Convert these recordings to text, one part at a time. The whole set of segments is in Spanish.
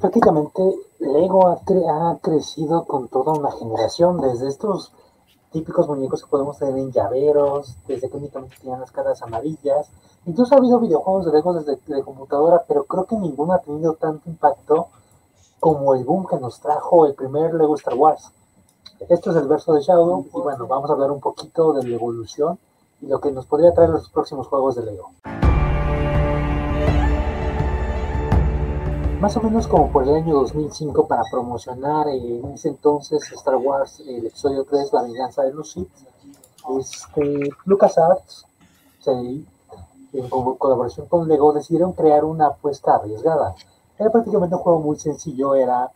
prácticamente Lego ha, ha, crecido con toda una generación, desde estos típicos muñecos que podemos tener en llaveros, desde que únicamente tenían las caras amarillas. Incluso ha habido videojuegos de Lego desde de computadora, pero creo que ninguno ha tenido tanto impacto como el boom que nos trajo el primer Lego Star Wars. Esto es el verso de Shadow y bueno, vamos a hablar un poquito de la evolución y lo que nos podría traer los próximos juegos de Lego. Más o menos como por el año 2005 para promocionar en ese entonces Star Wars, el episodio 3, La venganza de los Sith, este, LucasArts, en colaboración con Lego, decidieron crear una apuesta arriesgada. Era prácticamente un juego muy sencillo, era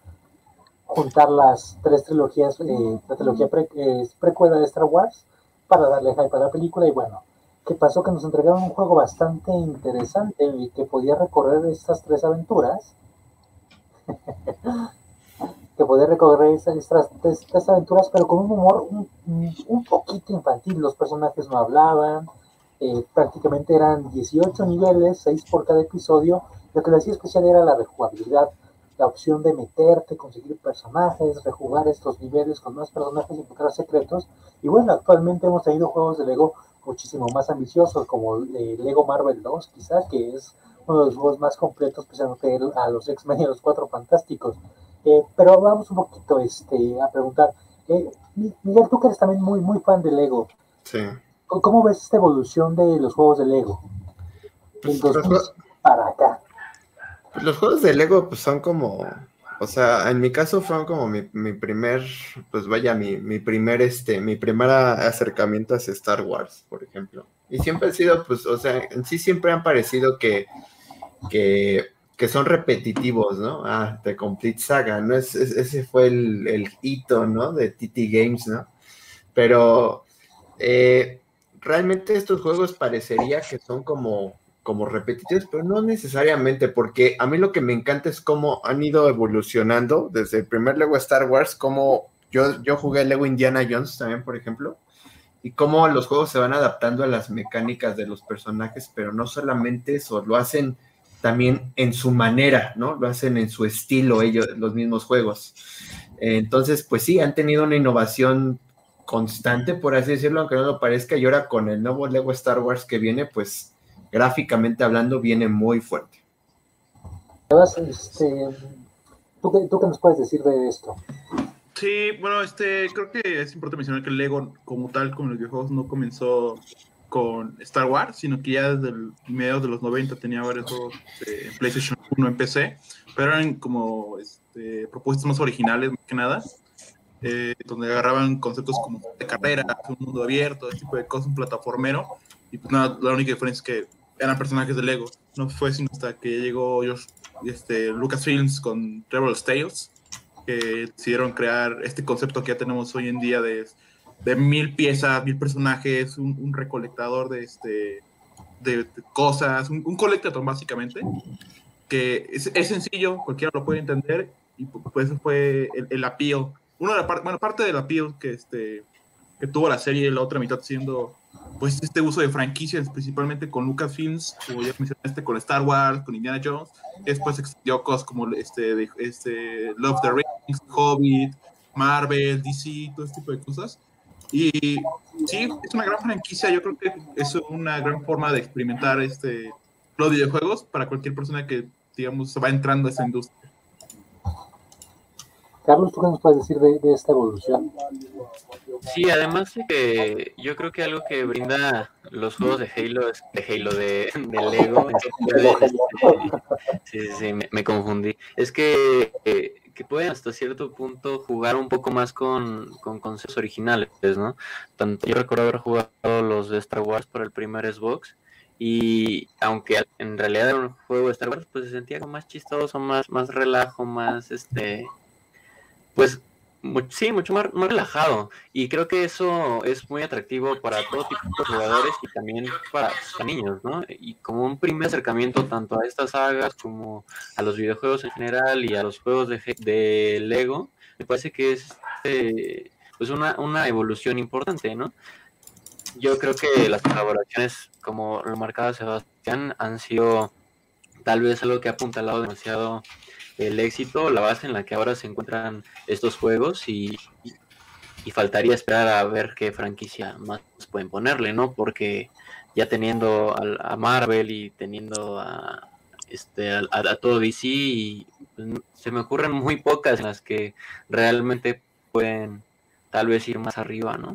juntar las tres trilogías, eh, la trilogía eh, precuela de Star Wars, para darle hype a la película y bueno, ¿qué pasó? Que nos entregaron un juego bastante interesante y que podía recorrer estas tres aventuras que podía recorrer estas, estas, aventuras, pero con un humor un, poquito infantil. Los personajes no hablaban, eh, prácticamente eran 18 niveles, 6 por cada episodio. Lo que le hacía especial era la rejugabilidad, la opción de meterte, conseguir personajes, rejugar estos niveles con más personajes y encontrar secretos. Y bueno, actualmente hemos tenido juegos de Lego muchísimo más ambiciosos, como eh, Lego Marvel 2, quizás, que es uno de los juegos más completos, especialmente a los X-Men y los Cuatro Fantásticos. Eh, pero vamos un poquito este, a preguntar. Eh, Miguel, tú que eres también muy, muy fan de Lego. Sí. ¿Cómo ves esta evolución de los juegos de Lego? Pues, para acá. Los juegos de Lego pues, son como, o sea, en mi caso fueron como mi, mi primer, pues vaya, mi, mi, primer, este, mi primer acercamiento hacia Star Wars, por ejemplo. Y siempre ha sido, pues, o sea, en sí siempre han parecido que que, son repetitivos, ¿no? Ah, The Complete Saga, ¿no? Es, ese fue el, hito, ¿no? De TT Games, ¿no? Pero eh, realmente estos juegos parecería que son como, como repetitivos, pero no necesariamente, porque a mí lo que me encanta es cómo han ido evolucionando desde el primer Lego Star Wars, como yo, yo jugué Lego Indiana Jones también, por ejemplo, y cómo los juegos se van adaptando a las mecánicas de los personajes, pero no solamente eso, lo hacen también en su manera, ¿no? Lo hacen en su estilo ellos, los mismos juegos. Entonces, pues sí, han tenido una innovación constante, por así decirlo, aunque no lo parezca, y ahora con el nuevo Lego Star Wars que viene, pues gráficamente hablando, viene muy fuerte. Este, ¿tú, qué, ¿tú, qué, nos puedes decir de esto? Sí, bueno, este, creo que es importante mencionar que el Lego, como tal, como los videojuegos, no comenzó con Star Wars, sino que ya desde el mediados de los 90 tenía varios juegos de PlayStation 1 en PC, pero eran como este, propuestas más originales, más que nada, eh, donde agarraban conceptos como de carrera, un mundo abierto, ese tipo de cosas, un plataformero, y pues nada, la única diferencia es que eran personajes de Lego. No fue sino hasta que llegó este, Lucasfilms con Travel's Tales, que decidieron crear este concepto que ya tenemos hoy en día de de mil piezas, mil personajes, un, recolectador de, este, de, cosas, un, colectador básicamente, que es, es, sencillo, cualquiera lo puede entender, y pues fue el, el. Una de la bueno, parte del appeal que, este, que tuvo la serie, la otra mitad siendo pues este uso de franquicias, principalmente con Lucasfilms, como ya mencionaste, con Star Wars, con Indiana Jones, después extendió cosas como este, este Love the Rings, Hobbit, Marvel, DC, todo este tipo de cosas. Y sí, es una gran franquicia. Yo creo que es una gran forma de experimentar este, los videojuegos para cualquier persona que, digamos, va entrando a esa industria. Carlos, ¿tú qué nos puedes decir de, esta evolución? Sí, además de que yo creo que algo que brinda los juegos de Halo, de Halo, de, Lego, sí, sí, me, me, confundí, es que eh, que pueden hasta cierto punto jugar un poco más con, con conceptos originales, ¿no? Tanto yo recuerdo haber jugado los de Star Wars por el primer Xbox y aunque en realidad era un juego de Star Wars, pues se sentía como más chistoso, más, más relajo, más este, pues sí, mucho más, relajado. Y creo que eso es muy atractivo para todo tipo de jugadores y también para, niños, ¿no? Y como un primer acercamiento tanto a estas sagas como a los videojuegos en general y a los juegos de, de Lego, me parece que es eh, pues una, una evolución importante, ¿no? Yo creo que las colaboraciones, como lo marcaba Sebastián, han sido tal vez algo que ha apuntalado demasiado el éxito, la base en la que ahora se encuentran estos juegos y, y faltaría esperar a ver qué franquicia más pueden ponerle, ¿no? Porque ya teniendo a, Marvel y teniendo a, este, a, todo DC, y, pues, se me ocurren muy pocas en las que realmente pueden tal vez ir más arriba, ¿no?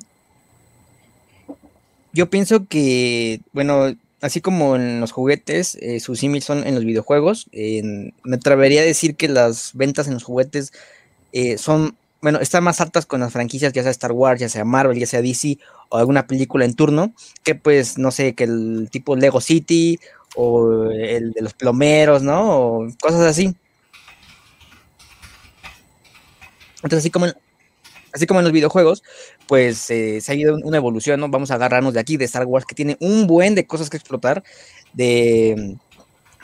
Yo pienso que, bueno, así como en los juguetes, eh, sus símiles son en los videojuegos. me atrevería a decir que las ventas en los juguetes eh, son, bueno, están más altas con las franquicias, ya sea Star Wars, ya sea Marvel, ya sea DC o alguna película en turno, que pues, no sé, que el tipo Lego City o el de los plomeros, ¿no? O cosas así. Entonces, así como así como en los videojuegos, pues eh, se ha ido una evolución, ¿no? Vamos a agarrarnos de aquí, de Star Wars, que tiene un buen de cosas que explotar, de,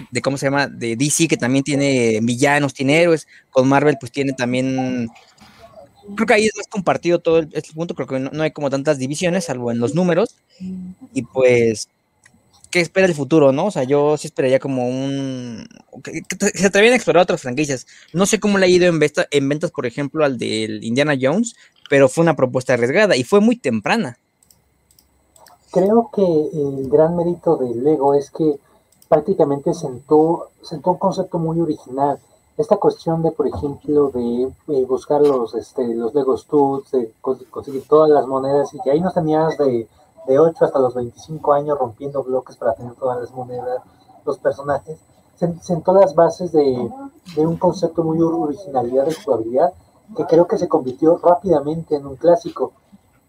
de ¿cómo se llama? De DC, que también tiene villanos, tiene héroes, con Marvel, pues tiene también... Creo que ahí es más compartido todo el, este punto, creo que no, no hay como tantas divisiones, salvo en los números, y pues qué espera el futuro, ¿no? O sea, yo sí esperaría como un... Se atrevían a explorar otras franquicias. No sé cómo le ha ido en, en ventas, por ejemplo, al del Indiana Jones, pero fue una propuesta arriesgada y fue muy temprana. Creo que el gran mérito de Lego es que prácticamente sentó, sentó un concepto muy original. Esta cuestión de, por ejemplo, de eh, buscar los, este, los Lego Studs, de conseguir todas las monedas y que ahí no tenías de de 8 hasta los 25 años rompiendo bloques para tener todas las monedas, los personajes, sentó las bases de, un concepto muy originalidad de jugabilidad que creo que se convirtió rápidamente en un clásico.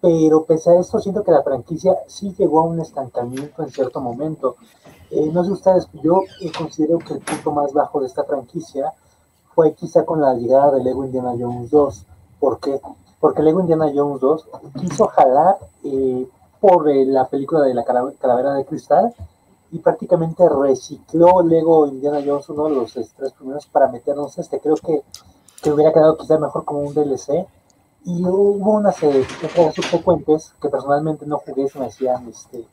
Pero pese a esto, siento que la franquicia sí llegó a un estancamiento en cierto momento. Eh, no sé ustedes, yo considero que el punto más bajo de esta franquicia fue quizá con la llegada de Lego Indiana Jones 2. ¿Por qué? Porque Lego Indiana Jones 2 quiso jalar eh, eh, la película de la calavera de cristal y prácticamente recicló Lego Indiana Jones, uno de los tres primeros, para meternos este. Creo que, que hubiera quedado quizá mejor como un DLC. Y hubo unas eh, subsecuentes que personalmente no jugué, se me decían este,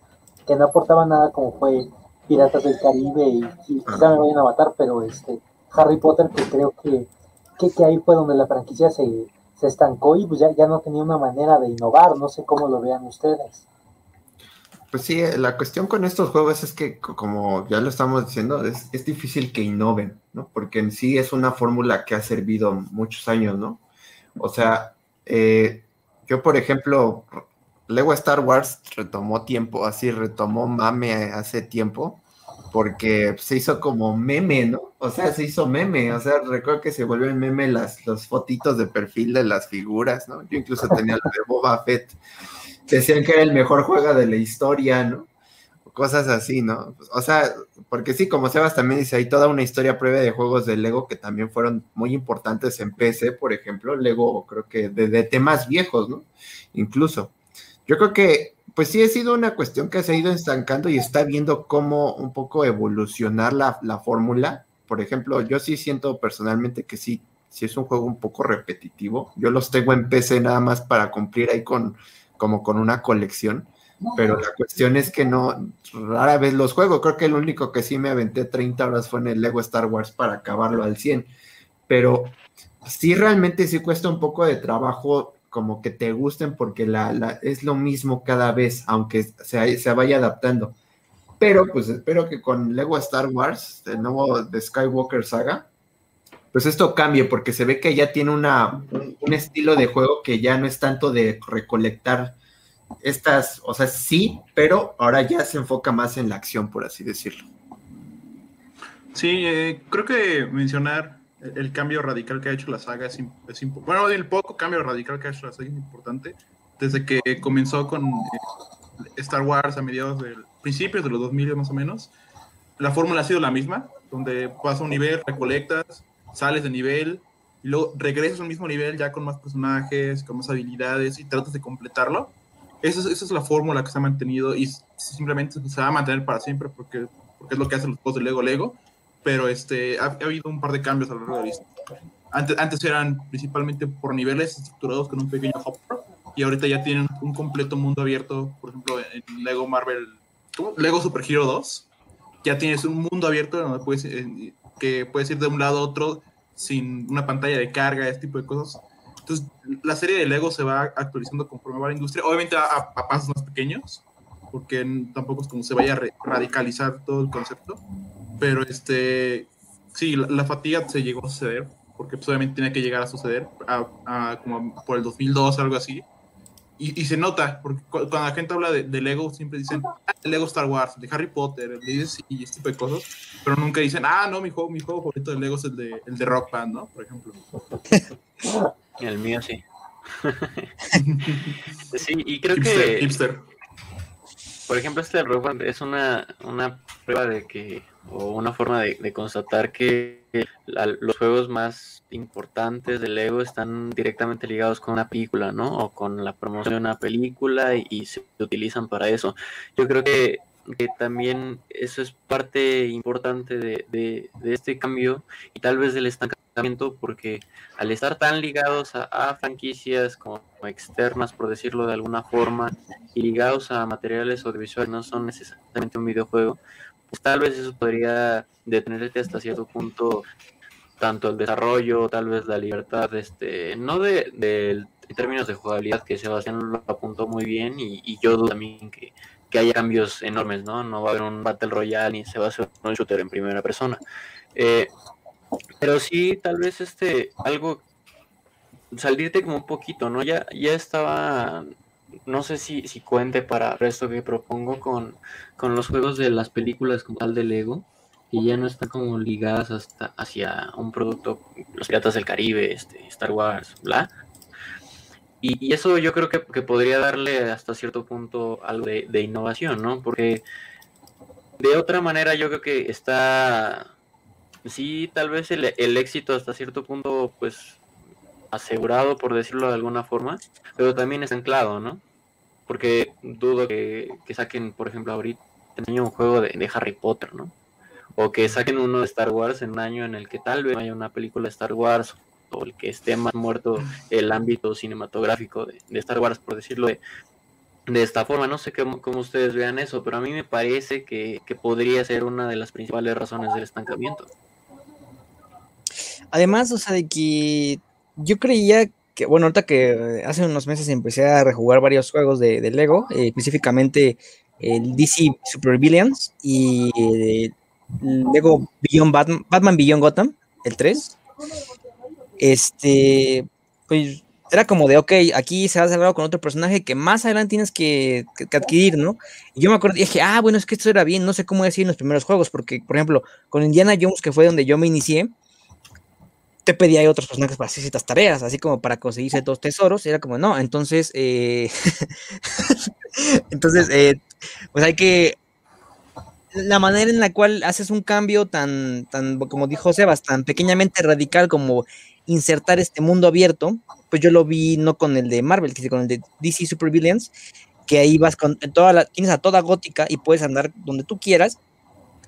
que no aportaban nada, como fue Piratas del Caribe y, quizá me vayan a matar, pero este Harry Potter, que creo que, que, que ahí fue donde la franquicia se, se estancó y pues ya, ya no tenía una manera de innovar. No sé cómo lo vean ustedes. Pues sí, la cuestión con estos juegos es que, como ya lo estamos diciendo, es, difícil que innoven, ¿no? Porque en sí es una fórmula que ha servido muchos años, ¿no? O sea, eh, yo, por ejemplo, Lego Star Wars retomó tiempo, así retomó mame hace tiempo, porque se hizo como meme, ¿no? O sea, se hizo meme, o sea, recuerdo que se volvió meme las, las fotitos de perfil de las figuras, ¿no? Yo incluso tenía lo de Boba Fett decían que era el mejor juego de la historia, ¿no? Cosas así, ¿no? O sea, porque sí, como Sebas también dice, hay toda una historia previa de juegos de Lego que también fueron muy importantes en PC, por ejemplo, Lego creo que de, temas viejos, ¿no? Incluso. Yo creo que, pues sí, ha sido una cuestión que se ha ido estancando y está viendo cómo un poco evolucionar la, la fórmula. Por ejemplo, yo sí siento personalmente que sí, sí es un juego un poco repetitivo. Yo los tengo en PC nada más para cumplir ahí con como con una colección, pero la cuestión es que no, rara vez los juego. Creo que el único que sí me aventé 30 horas fue en el Lego Star Wars para acabarlo al 100, pero sí realmente sí cuesta un poco de trabajo como que te gusten porque la, es lo mismo cada vez, aunque se, se vaya adaptando. Pero pues espero que con Lego Star Wars, el nuevo de Skywalker Saga, pues esto cambie porque se ve que ya tiene una, un, estilo de juego que ya no es tanto de recolectar estas, o sea, sí, pero ahora ya se enfoca más en la acción, por así decirlo. Sí, eh, creo que mencionar el cambio radical que ha hecho la saga es, importante. Bueno, el poco cambio radical que ha hecho la saga es importante. Desde que comenzó con eh, Star Wars a mediados del principios de los 2000 más o menos, la fórmula ha sido la misma, donde vas a un nivel, recolectas, sales de nivel, y luego regresas al mismo nivel ya con más personajes, con más habilidades y tratas de completarlo. Esa es, esa es la fórmula que se ha mantenido y simplemente se va a mantener para siempre porque, porque es lo que hacen los juegos de Lego Lego. Pero este, ha, habido un par de cambios a lo largo de la historia. Antes, antes eran principalmente por niveles estructurados con un pequeño hopper y ahorita ya tienen un completo mundo abierto, por ejemplo, en Lego Marvel. Lego Super Hero 2, ya tienes un mundo abierto donde puedes, que puedes ir de un lado a otro sin una pantalla de carga, ese tipo de cosas. Entonces, la serie de Lego se va actualizando conforme va la industria, obviamente a, a pasos más pequeños, porque tampoco es como se vaya a radicalizar todo el concepto, pero este, sí, la, fatiga se llegó a suceder, porque pues, obviamente tenía que llegar a suceder a, como por el 2002, algo así, y, se nota, porque cuando la gente habla de, Lego, siempre dicen, ah, Lego Star Wars, de Harry Potter, de DC y este tipo de cosas, pero nunca dicen, ah, no, mi juego, mi juego favorito de Lego es el de, el de Rock Band, ¿no? Por ejemplo. El mío sí. sí, y creo que... Por ejemplo, este Rock Band es una, una prueba de que, o una forma de, constatar que los juegos más importantes de Lego están directamente ligados con una película, ¿no? O con la promoción de una película y, se utilizan para eso. Yo creo que, que también eso es parte importante de, de, este cambio y tal vez del estancamiento porque al estar tan ligados a, a franquicias como externas, por decirlo de alguna forma, y ligados a materiales audiovisuales, no son necesariamente un videojuego, tal vez eso podría detenerte hasta cierto punto tanto el desarrollo, tal vez la libertad, este, no de, en términos de jugabilidad, que Sebastián lo apuntó muy bien, y, yo dudo también que, que, haya cambios enormes, ¿no? No va a haber un Battle Royale ni se va a hacer un shooter en primera persona. Eh, pero sí, tal vez este, algo salirte como un poquito, ¿no? Ya, ya estaba, no sé si, si cuente para esto que propongo con, con los juegos de las películas como tal de Lego, que ya no están como ligadas hasta hacia un producto, los Piratas del Caribe, este, Star Wars, bla. Y, eso yo creo que, podría darle hasta cierto punto algo de, innovación, ¿no? Porque de otra manera yo creo que está, sí, tal vez el, el éxito hasta cierto punto, pues asegurado, por decirlo de alguna forma, pero también es anclado, ¿no? Porque dudo que, saquen, por ejemplo, ahorita un juego de, Harry Potter, ¿no? O que saquen uno de Star Wars en un año en el que tal vez haya una película de Star Wars o el que esté más muerto el ámbito cinematográfico de, Star Wars, por decirlo de, de esta forma. No sé cómo, ustedes vean eso, pero a mí me parece que, que podría ser una de las principales razones del estancamiento. Además, o sea, de que yo creía que, bueno, ahorita que hace unos meses empecé a rejugar varios juegos de, Lego, eh, específicamente el DC Super Villains y el Lego Beyond Batman, Batman Beyond Gotham, el 3. Este, pues era como de, ok, aquí se ha cerrado con otro personaje que más adelante tienes que, adquirir, ¿no? Y yo me acuerdo dije, ah, bueno, es que esto era bien, no sé cómo decir en los primeros juegos, porque, por ejemplo, con Indiana Jones, que fue donde yo me inicié, te pedía otros personajes para hacer ciertas tareas, así como para conseguir ciertos tesoros, era como, no, entonces, eh, entonces, eh, pues hay que, la manera en la cual haces un cambio tan, tan, como dijo Sebas, tan pequeñamente radical como insertar este mundo abierto, pues yo lo vi no con el de Marvel, sino con el de DC Super Villains, que ahí vas con toda la, tienes a toda gótica y puedes andar donde tú quieras,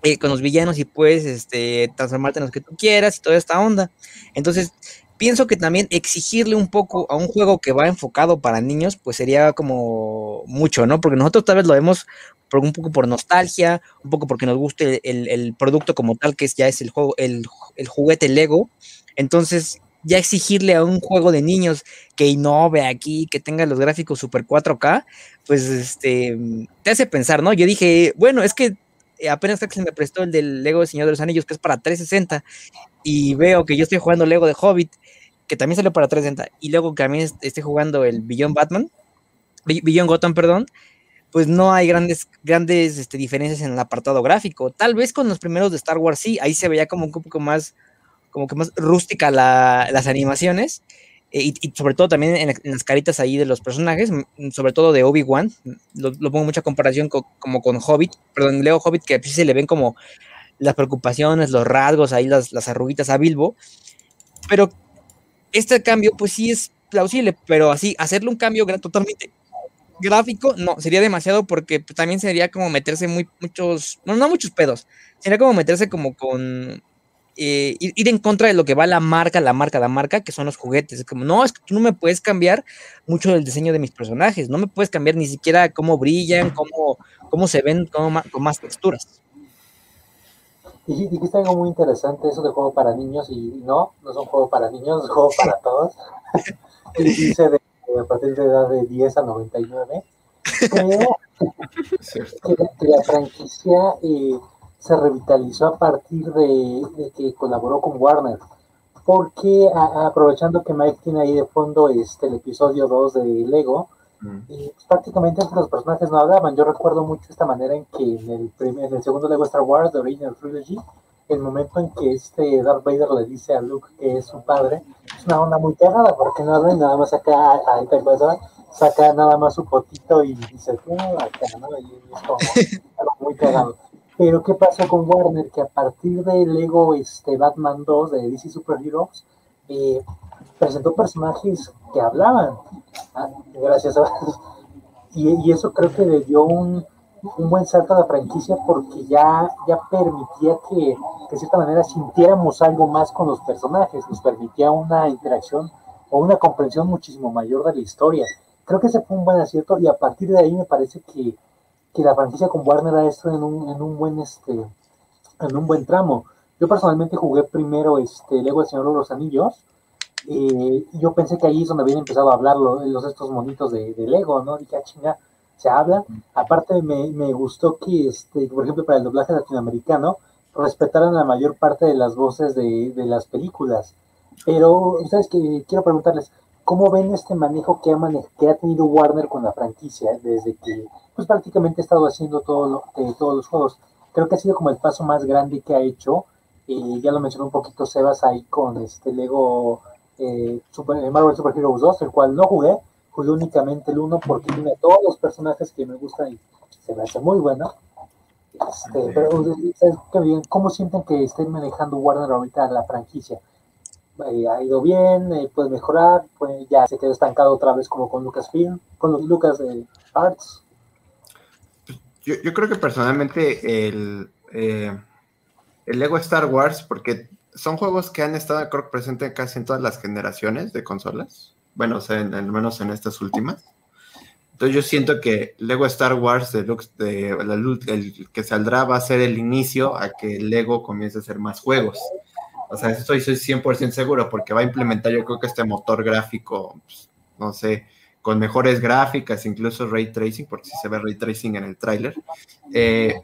eh, con los villanos y puedes este, transformarte en los que tú quieras y toda esta onda. Entonces, pienso que también exigirle un poco a un juego que va enfocado para niños, pues sería como mucho, ¿no? Porque nosotros tal vez lo vemos por, un poco por nostalgia, un poco porque nos guste el, producto como tal, que es, ya es el juego, el, el juguete Lego. Entonces, ya exigirle a un juego de niños que innove aquí, que tenga los gráficos super 4K, pues este te hace pensar, ¿no? Yo dije, bueno, es que apenas que se me prestó el del Lego de Señor de los Anillos, que es para 360, y veo que yo estoy jugando Lego de Hobbit, que también salió para 360, y luego que también estoy jugando el Beyond Batman, Beyond Gotham, perdón, pues no hay grandes, grandes este, diferencias en el apartado gráfico. Tal vez con los primeros de Star Wars sí, ahí se veía como un poco más, como que más rústica las animaciones, eh, y, sobre todo también en, las caritas ahí de los personajes, sobre todo de Obi-Wan, lo, pongo mucha comparación como con Hobbit, perdón, Leo Hobbit, que sí se le ven como las preocupaciones, los rasgos, ahí las, las arruguitas a Bilbo, pero este cambio pues sí es plausible, pero así, hacerle un cambio totalmente gráfico, no, sería demasiado porque también sería como meterse muy, muchos, no, no muchos pedos, sería como meterse como con eh, ir, en contra de lo que va la marca, la marca, la marca, que son los juguetes. Es como, no, es que tú no me puedes cambiar mucho del diseño de mis personajes, no me puedes cambiar ni siquiera cómo brillan, cómo, cómo se ven con más texturas. Dij- Dijiste algo muy interesante, eso de juego para niños, y no, no es un juego para niños, es un juego para todos. Y dice de, de a partir de edad de 10 a 99. Creo Es cierto. que la, que la franquicia eh, se revitalizó a partir de, de que colaboró con Warner. Porque a- a- aprovechando que Mike tiene ahí de fondo este, el episodio 2 de Lego, Mm. y pues, prácticamente que los personajes no hablaban. Yo recuerdo mucho esta manera en que en el, primer, en el segundo Lego Star Wars, The Original Trilogy, el momento en que este Darth Vader le dice a Luke que es su padre, es una onda muy cagada, porque no habla nada más ahí te acuerdas, saca nada más su potito y dice, "Tú, acá", ¿no? Y es como algo muy cagado. Pero ¿qué pasó con Warner? Que a partir de Lego este, Batman 2 de DC Super Heroes, eh, presentó personajes que hablaban. Ah, gracias a y, y eso creo que le dio un, un buen salto a la franquicia porque ya, ya permitía que, de cierta manera sintiéramos algo más con los personajes, nos permitía una interacción o una comprensión muchísimo mayor de la historia. Creo que ese fue un buen acierto y a partir de ahí me parece que, que la franquicia con Warner ha estado en un, en un buen este en un buen tramo. Yo personalmente jugué primero este Lego El Señor de los Anillos eh, y yo pensé que ahí es donde habían empezado a hablar lo- los, estos monitos de, de Lego, ¿no? Dije, ah, chinga, se hablan. Aparte me, me gustó que, este, por ejemplo, para el doblaje latinoamericano, respetaran la mayor parte de las voces de, de las películas. Pero, ustedes que quiero preguntarles, ¿cómo ven este manejo que ha, mane- que ha tenido Warner con la franquicia desde que pues prácticamente ha estado haciendo todo lo- de todos los juegos? Creo que ha sido como el paso más grande que ha hecho. Eh, ya lo mencionó un poquito Sebas ahí con este Lego eh, Super- eh, Marvel Super Heroes 2, el cual no jugué, jugué únicamente el 1 porque tiene todos los personajes que me gustan y se me hace muy bueno. Este, pero ¿ustedes qué bien? ¿cómo sienten que estén manejando Warner ahorita la franquicia? Eh, ¿Ha ido bien? Eh, ¿Puede mejorar? Pues ya se quedó estancado otra vez como con Lucasfilm, con los Lucas eh, Arts. Yo, yo creo que personalmente el, eh, el Lego Star Wars, porque son juegos que han estado, creo que presentes casi en todas las generaciones de consolas. Bueno, o sea, al menos en estas últimas. Entonces yo siento que Lego Star Wars Deluxe, de, lu- el que saldrá va a ser el inicio a que Lego comience a hacer más juegos. O sea, estoy, soy 100% seguro porque va a implementar yo creo que este motor gráfico, pues, no sé, con mejores gráficas, incluso ray tracing, porque sí se ve ray tracing en el tráiler. Eh,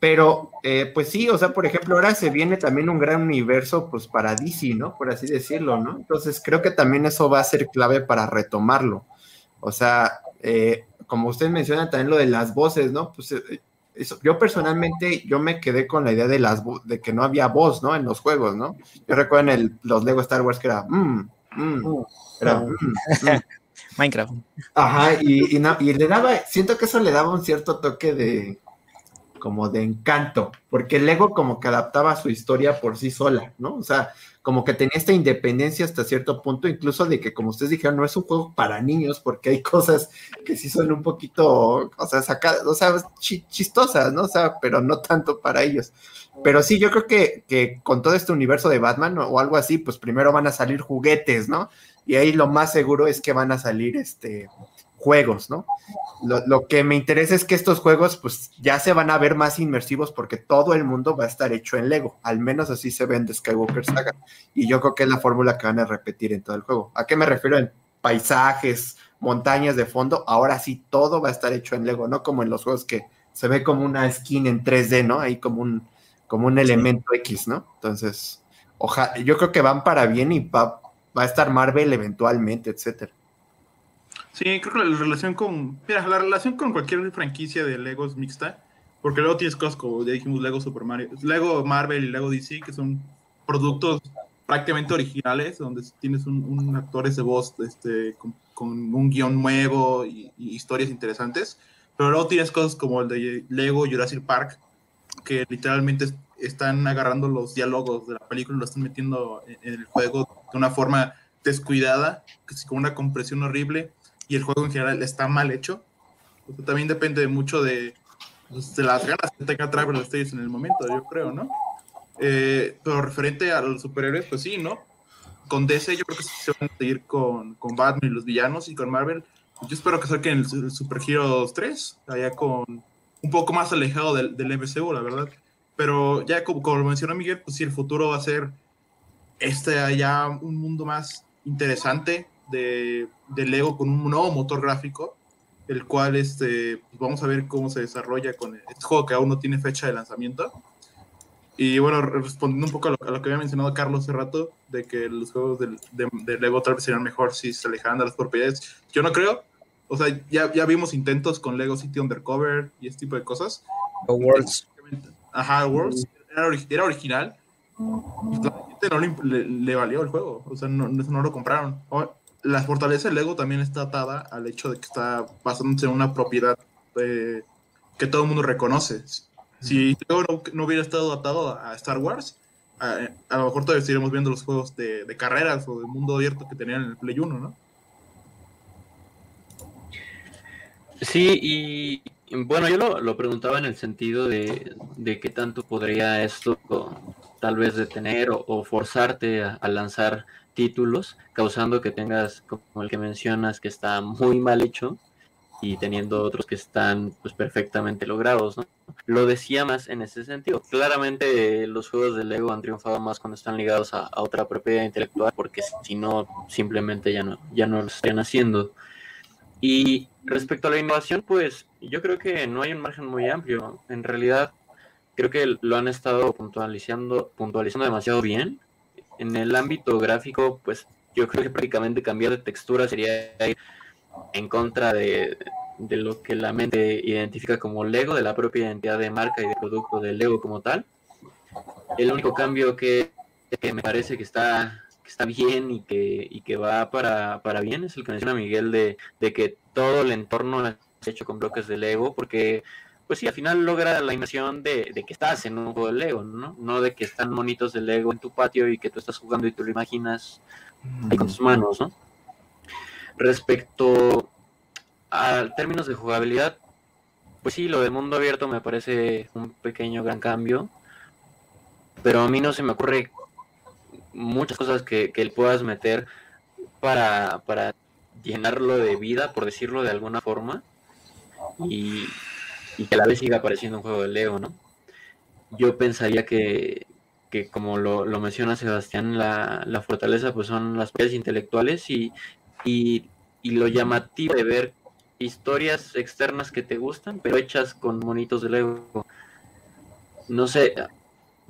pero, eh, pues sí, o sea, por ejemplo, ahora se viene también un gran universo, pues para DC, ¿no? Por así decirlo, ¿no? Entonces creo que también eso va a ser clave para retomarlo. O sea, eh, como usted menciona también lo de las voces, ¿no? Pues eso, yo personalmente, yo me quedé con la idea de las de que no había voz, ¿no? En los juegos, ¿no? Yo recuerdo en el, los Lego Star Wars que era, mm, mm, era, mm, mm. Minecraft. Ajá, y, y, no- y le daba, siento que eso le daba un cierto toque de, como de encanto, porque el Lego como que adaptaba su historia por sí sola, ¿no? O sea, como que tenía esta independencia hasta cierto punto, incluso de que, como ustedes dijeron, no es un juego para niños, porque hay cosas que sí son un poquito, o sea, sacadas, o sea, chi- chistosas, ¿no? O sea, pero no tanto para ellos. Pero sí, yo creo que, que con todo este universo de Batman o algo así, pues primero van a salir juguetes, ¿no? Y ahí lo más seguro es que van a salir este juegos, ¿no? Lo, lo que me interesa es que estos juegos pues ya se van a ver más inmersivos porque todo el mundo va a estar hecho en Lego, al menos así se ven de Skywalker Saga. Y yo creo que es la fórmula que van a repetir en todo el juego. ¿A qué me refiero? En paisajes, montañas de fondo, ahora sí todo va a estar hecho en Lego, no como en los juegos que se ve como una skin en 3D, ¿no? Ahí como un, como un elemento X, ¿no? Entonces, ojalá, yo creo que van para bien y va, va a estar Marvel eventualmente, etcétera. Sí, creo que la relación con. Mira, la relación con cualquier franquicia de Lego es mixta. Porque luego tienes cosas como ya dijimos Lego Super Mario, Lego Marvel y Lego DC, que son productos prácticamente originales, donde tienes un, un actores de voz este, con, un guion nuevo y, historias interesantes. Pero luego tienes cosas como el de Lego Jurassic Park, que literalmente es- están agarrando los diálogos de la película y lo están metiendo en, el juego de una forma descuidada, con una compresión horrible, y el juego en general está mal hecho. También depende mucho de, pues, de las ganas que tenga Travel States en el momento, yo creo, ¿no? Eh, pero referente a los superhéroes, pues sí, ¿no? Con DC yo creo que se van a seguir con, con Batman y los villanos, y con Marvel, yo espero que saquen el, el Super Heroes 3, allá con un poco más alejado del, del MCU, la verdad. pero ya como, como mencionó Miguel, pues sí, el futuro va a ser este ya un mundo más interesante de, de Lego con un nuevo motor gráfico, el cual este, pues vamos a ver cómo se desarrolla con este juego que aún no tiene fecha de lanzamiento. Y bueno, respondiendo un poco a lo, a lo que había mencionado Carlos hace rato, de que los juegos de, de, de Lego tal vez serían mejor si se alejaran de las propiedades, yo no creo. O sea, ya, ya vimos intentos con Lego City Undercover y este tipo de cosas. O Worlds. Ajá, Worlds. Era, ori- era original. Pues la gente no le, le- le valió el juego. O sea, no, no, no lo compraron. O- la fortaleza de Lego también está atada al hecho de que está basándose en una propiedad eh, que todo el mundo reconoce. Si Lego no, no hubiera estado atado a Star Wars, a, a lo mejor todavía estaríamos viendo los juegos de, de carreras o de mundo abierto que tenían en el Play 1, ¿no? Sí, y y bueno, yo lo, lo preguntaba en el sentido de, de qué tanto podría esto tal vez detener o, o forzarte a, a lanzar títulos, causando que tengas, como el que mencionas, que está muy mal hecho y teniendo otros que están pues perfectamente logrados, ¿no? Lo decía más en ese sentido. Claramente los juegos de Lego han triunfado más cuando están ligados a, a otra propiedad intelectual, porque si no, simplemente ya no, ya no lo estarían haciendo. Y respecto a la innovación, pues yo creo que no hay un margen muy amplio. En realidad, creo que lo han estado puntualizando, puntualizando demasiado bien. En el ámbito gráfico, pues yo creo que prácticamente cambiar de textura sería ir en contra de, de lo que la mente identifica como Lego, de la propia identidad de marca y de producto de Lego como tal. El único cambio que, que me parece que está está bien y que, y que va para, para bien es el que menciona Miguel de, de que todo el entorno es hecho con bloques de Lego, porque pues sí, al final logra la inmersión de, de, que estás en un juego de Lego, ¿no? No de que están monitos de Lego en tu patio y que tú estás jugando y tú lo imaginas ahí con tus manos, ¿no? Respecto a términos de jugabilidad, pues sí, lo del mundo abierto me parece un pequeño gran cambio, pero a mí no se me ocurre muchas cosas que, que puedas meter para, para llenarlo de vida, por decirlo de alguna forma, y, y, que a la vez siga apareciendo un juego de Lego, ¿no? Yo pensaría que, que como lo, lo, menciona Sebastián, la, la, fortaleza pues son las propiedades intelectuales y, y, y, lo llamativo de ver historias externas que te gustan, pero hechas con monitos de Lego. No sé,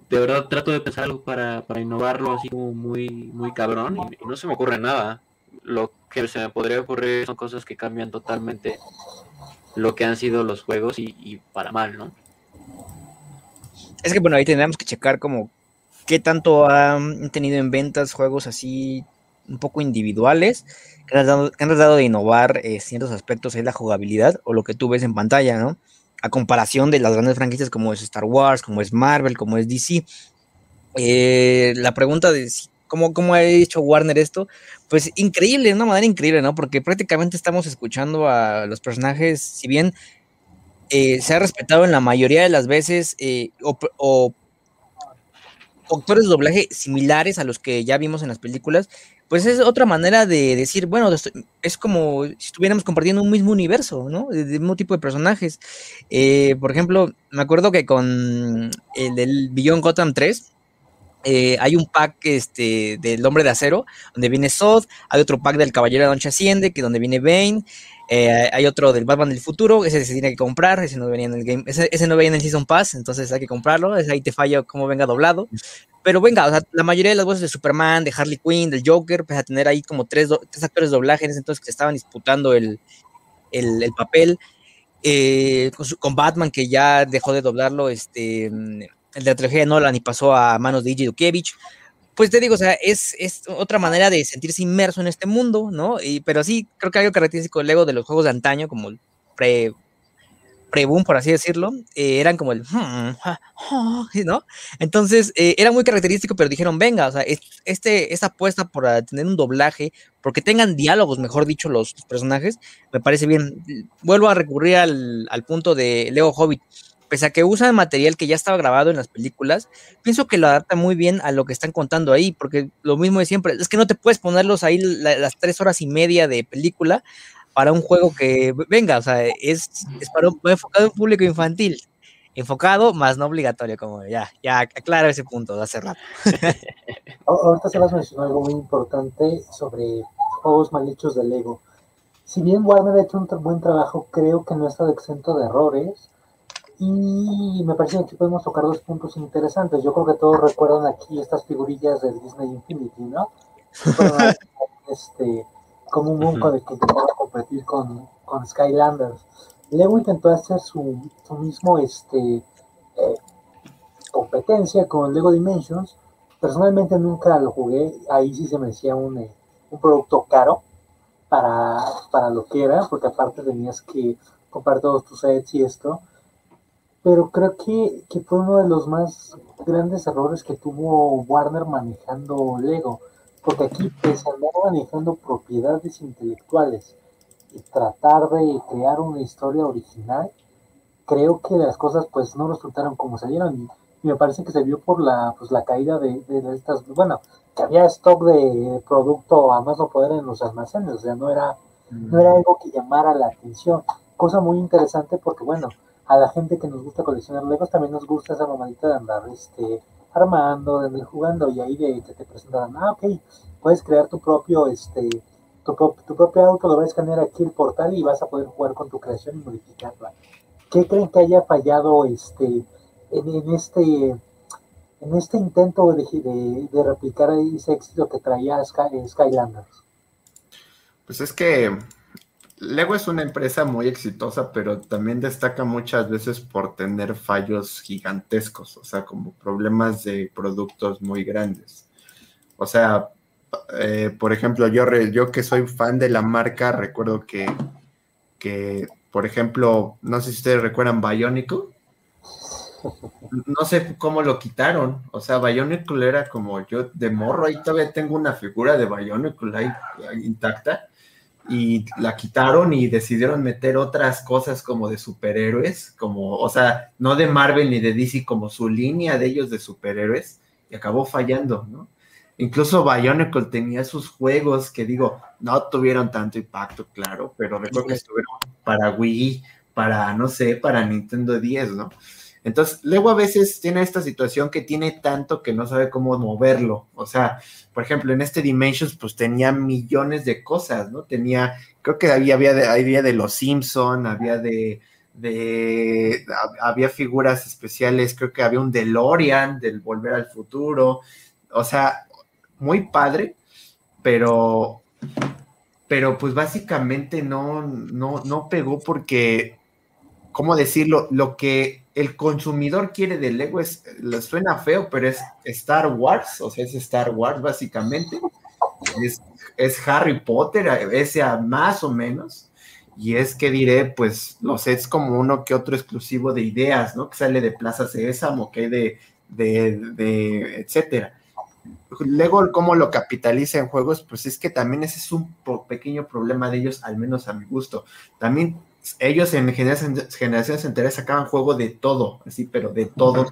de verdad trato de pensar algo para, para innovarlo así como muy, muy cabrón y, y, no se me ocurre nada. Lo que se me podría ocurrir son cosas que cambian totalmente lo que han sido los juegos y, para mal, ¿no? Es que bueno, ahí tendríamos que checar como qué tanto han tenido en ventas juegos así un poco individuales que han tratado, que han tratado de innovar eh, ciertos aspectos en la jugabilidad o lo que tú ves en pantalla, ¿no? A comparación de las grandes franquicias como es Star Wars, como es Marvel, como es DC. Eh, la pregunta de cómo, cómo ha hecho Warner esto, pues increíble, de una manera increíble, ¿no? Porque prácticamente estamos escuchando a los personajes, si bien eh, se ha respetado en la mayoría de las veces eh, o, o, actores de doblaje similares a los que ya vimos en las películas, pues es otra manera de decir, bueno, es como si estuviéramos compartiendo un mismo universo, ¿no? De, de mismo tipo de personajes. Eh, por ejemplo, me acuerdo que con el del Beyond Gotham 3, eh, hay un pack este, del Hombre de Acero, donde viene Sod, hay otro pack del Caballero de Noche Asciende, que donde viene Bane, eh, hay otro del Batman del futuro, ese se tiene que comprar, ese no venía en el game, ese, no venía en el Season Pass, entonces hay que comprarlo, ahí te falla como venga doblado. Pero venga, la mayoría de las voces de Superman, de Harley Quinn, del Joker, pues a tener ahí como tres, tres actores de doblaje en ese entonces que estaban disputando el, el, el papel. Eh, con, con, Batman, que ya dejó de doblarlo, este, el de la trilogía de Nolan y pasó a manos de Iji Dukievich. Pues te digo, o sea, es, es, otra manera de sentirse inmerso en este mundo, ¿no? Y, pero sí, creo que algo característico del Lego de los juegos de antaño, como el pre, pre-boom, por así decirlo, eh, eran como el, ¿no? Entonces, eh, era muy característico, pero dijeron, venga, o sea, este, esta apuesta por tener un doblaje, porque tengan diálogos, mejor dicho, los, personajes, me parece bien. Vuelvo a recurrir al, al punto de Lego Hobbit pese a que usan material que ya estaba grabado en las películas, pienso que lo adapta muy bien a lo que están contando ahí, porque lo mismo de siempre, es que no te puedes ponerlos ahí la, las tres horas y media de película para un juego que, venga, o sea, es, es para un, enfocado en público infantil. enfocado, más no obligatorio, como ya, ya aclaro ese punto de hace rato. Ahorita se vas a mencionar algo muy importante sobre juegos mal hechos de Lego. Si bien Warner ha hecho un buen trabajo, creo que no estado exento de errores. Y me parece que aquí podemos tocar dos puntos interesantes. Yo creo que todos recuerdan aquí estas figurillas del Disney Infinity, ¿no? este, como un mundo de que intentaba competir con, con Skylanders. Lego intentó hacer su, su mismo este, eh, competencia con Lego Dimensions. Personalmente nunca lo jugué, ahí sí se me decía un, eh, un producto caro para, para lo que era, porque aparte tenías que comprar todos tus sets y esto pero creo que, que, fue uno de los más grandes errores que tuvo Warner manejando Lego, porque aquí pese a andar manejando propiedades intelectuales y tratar de crear una historia original, creo que las cosas pues no resultaron como salieron y, me parece que se vio por la pues la caída de, de, estas, bueno, que había stock de producto a más no poder en los almacenes, o sea, no era, no era algo que llamara la atención, cosa muy interesante porque bueno, a la gente que nos gusta coleccionar Legos también nos gusta esa mamadita de andar este, armando, de andar jugando y ahí de que te presentan, ah, ok, puedes crear tu propio, este, tu, tu propio auto, lo vas a escanear aquí el portal y vas a poder jugar con tu creación y modificarla. ¿Qué creen que haya fallado este, en, este en este intento de, de, replicar ese éxito que traía Sky, Skylanders? Pues es que Lego es una empresa muy exitosa, pero también destaca muchas veces por tener fallos gigantescos, o sea, como problemas de productos muy grandes. O sea, eh, por ejemplo, yo, que soy fan de la marca, recuerdo que, que, por ejemplo, no sé si ustedes recuerdan Bionicle. No sé cómo lo quitaron. O sea, Bionicle era como yo de morro, ahí todavía tengo una figura de Bionicle ahí intacta y la quitaron y decidieron meter otras cosas como de superhéroes, como, o sea, no de Marvel ni de DC, como su línea de ellos de superhéroes, y acabó fallando, ¿no? Incluso Bionicle tenía sus juegos que digo, no tuvieron tanto impacto, claro, pero recuerdo que estuvieron para Wii, para, no sé, para Nintendo 10, ¿no? Entonces, luego a veces tiene esta situación que tiene tanto que no sabe cómo moverlo. O sea, por ejemplo, en este Dimensions, pues tenía millones de cosas, ¿no? Tenía, creo que había, había, de, había de los Simpson, había de, de, había figuras especiales, creo que había un DeLorean del Volver al Futuro. O sea, muy padre, pero, pero pues básicamente no, no, no pegó porque, ¿cómo decirlo? Lo que el consumidor quiere de Lego es, suena feo, pero es Star Wars, o sea, es Star Wars básicamente. Es, es Harry Potter, ese más o menos. Y es que diré, pues, no sé, es como uno que otro exclusivo de ideas, ¿no? Que sale de Plaza Sésamo, que de, de, de etcétera. Lego, cómo lo capitaliza en juegos, pues es que también ese es un pequeño problema de ellos, al menos a mi gusto. También ellos en generaciones, generaciones enteras sacaban juego de todo, así, pero de todos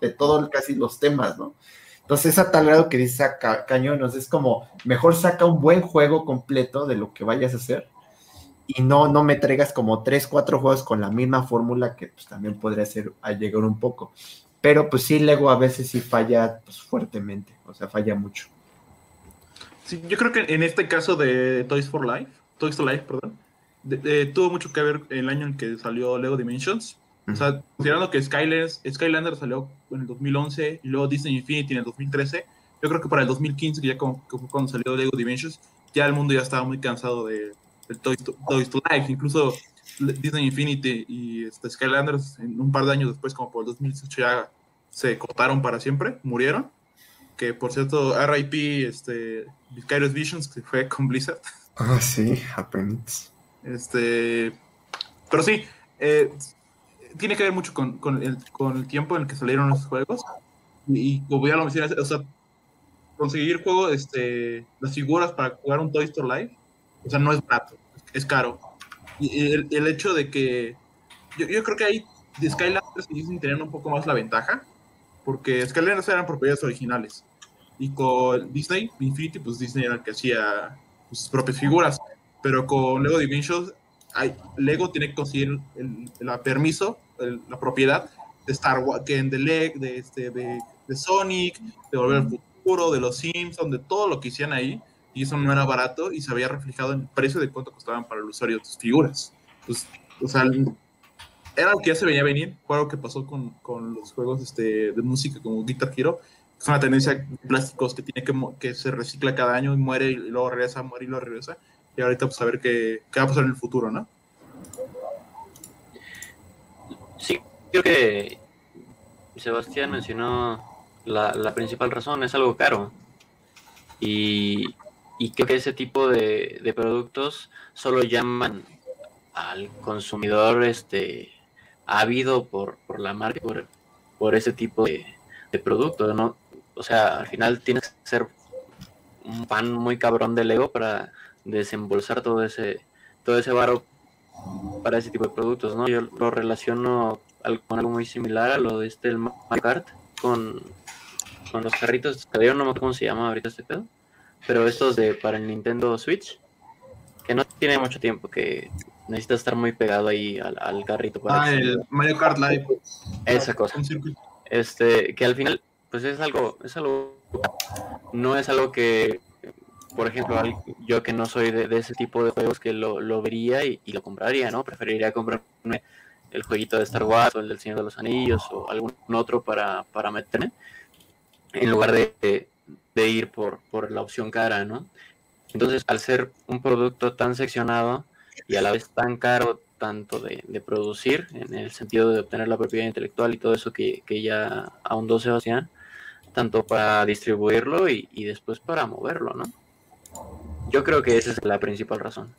De todos casi los temas, ¿no? Entonces, es a tal grado que dice Cañonos, es como, mejor saca un buen juego completo de lo que vayas a hacer y no, no me traigas como tres, cuatro juegos con la misma fórmula que pues también podría ser a llegar un poco. Pero pues sí, Lego a veces sí falla pues, fuertemente, o sea, falla mucho. Sí, yo creo que en este caso de Toys for Life, Toys for Life, perdón, tuvo mucho que ver el año en que salió Lego Dimensions. O sea, considerando que Skylanders, Skylander salió en el 2011 y luego Disney Infinity en el 2013, yo creo que para el 2015, que ya como, fue cuando salió Lego Dimensions, ya el mundo ya estaba muy cansado de, Toys, to, Life. Incluso Disney Infinity y este, Skylanders en un par de años después, como por el 2018, ya se cortaron para siempre, murieron. Que por cierto, RIP, este, Vicarious Visions, que fue con Blizzard. Ah, sí, apenas. Este, pero sí, eh, tiene que ver mucho con, con, el, con, el, tiempo en el que salieron los juegos. Y, como ya lo mencioné, o sea, conseguir juego, este, las figuras para jugar un Toy Story Live, o sea, no es barato, es caro. Y el, el hecho de que yo, yo, creo que ahí de Skylanders y Disney tenían un poco más la ventaja, porque Skylanders eran propiedades originales. Y con Disney, Infinity, pues Disney era el que hacía sus propias figuras. Pero con Lego Dimensions, hay, Lego tiene que conseguir el, permiso, la propiedad de Star Wars, Leg, de, este, de, de Sonic, de Volver al Futuro, de los Simpsons, de todo lo que hicieron ahí, y eso no era barato y se había reflejado en el precio de cuánto costaban para el usuario tus figuras. Pues, o sea, era algo que ya se venía venir, fue algo que pasó con, con los juegos este, de música como Guitar Hero, es una tendencia de plásticos que tiene que, que se recicla cada año y muere y luego regresa, muere y luego regresa. Ahorita pues a ver qué, qué va a pasar en el futuro, ¿no? Sí, creo que Sebastián mencionó la, principal razón, es algo caro. Y, y creo que ese tipo de, de, productos solo llaman al consumidor este ávido por, por la marca, por, por ese tipo de, de producto, ¿no? O sea, al final tienes que ser un fan muy cabrón de Lego para desembolsar todo ese todo ese varo para ese tipo de productos, ¿no? Yo lo relaciono con algo muy similar a lo de este el Mario Kart con, con los carritos, yo no me acuerdo cómo se llama ahorita este pedo, pero estos de para el Nintendo Switch, que no tiene mucho tiempo, que necesita estar muy pegado ahí al, al carrito. Para ah, el Mario Kart Live. Esa cosa. Este, que al final, pues es algo, es algo, no es algo que por ejemplo, yo que no soy de, ese tipo de juegos que lo, lo vería y, lo compraría, ¿no? Preferiría comprarme el jueguito de Star Wars o el del Señor de los Anillos o algún otro para, para meterme, en lugar de, de, de, ir por, por la opción cara, ¿no? Entonces, al ser un producto tan seccionado y a la vez tan caro, tanto de, de producir, en el sentido de obtener la propiedad intelectual y todo eso que, que ya ahondó Sebastián, tanto para distribuirlo y, y después para moverlo, ¿no? Yo creo que esa es la principal razón.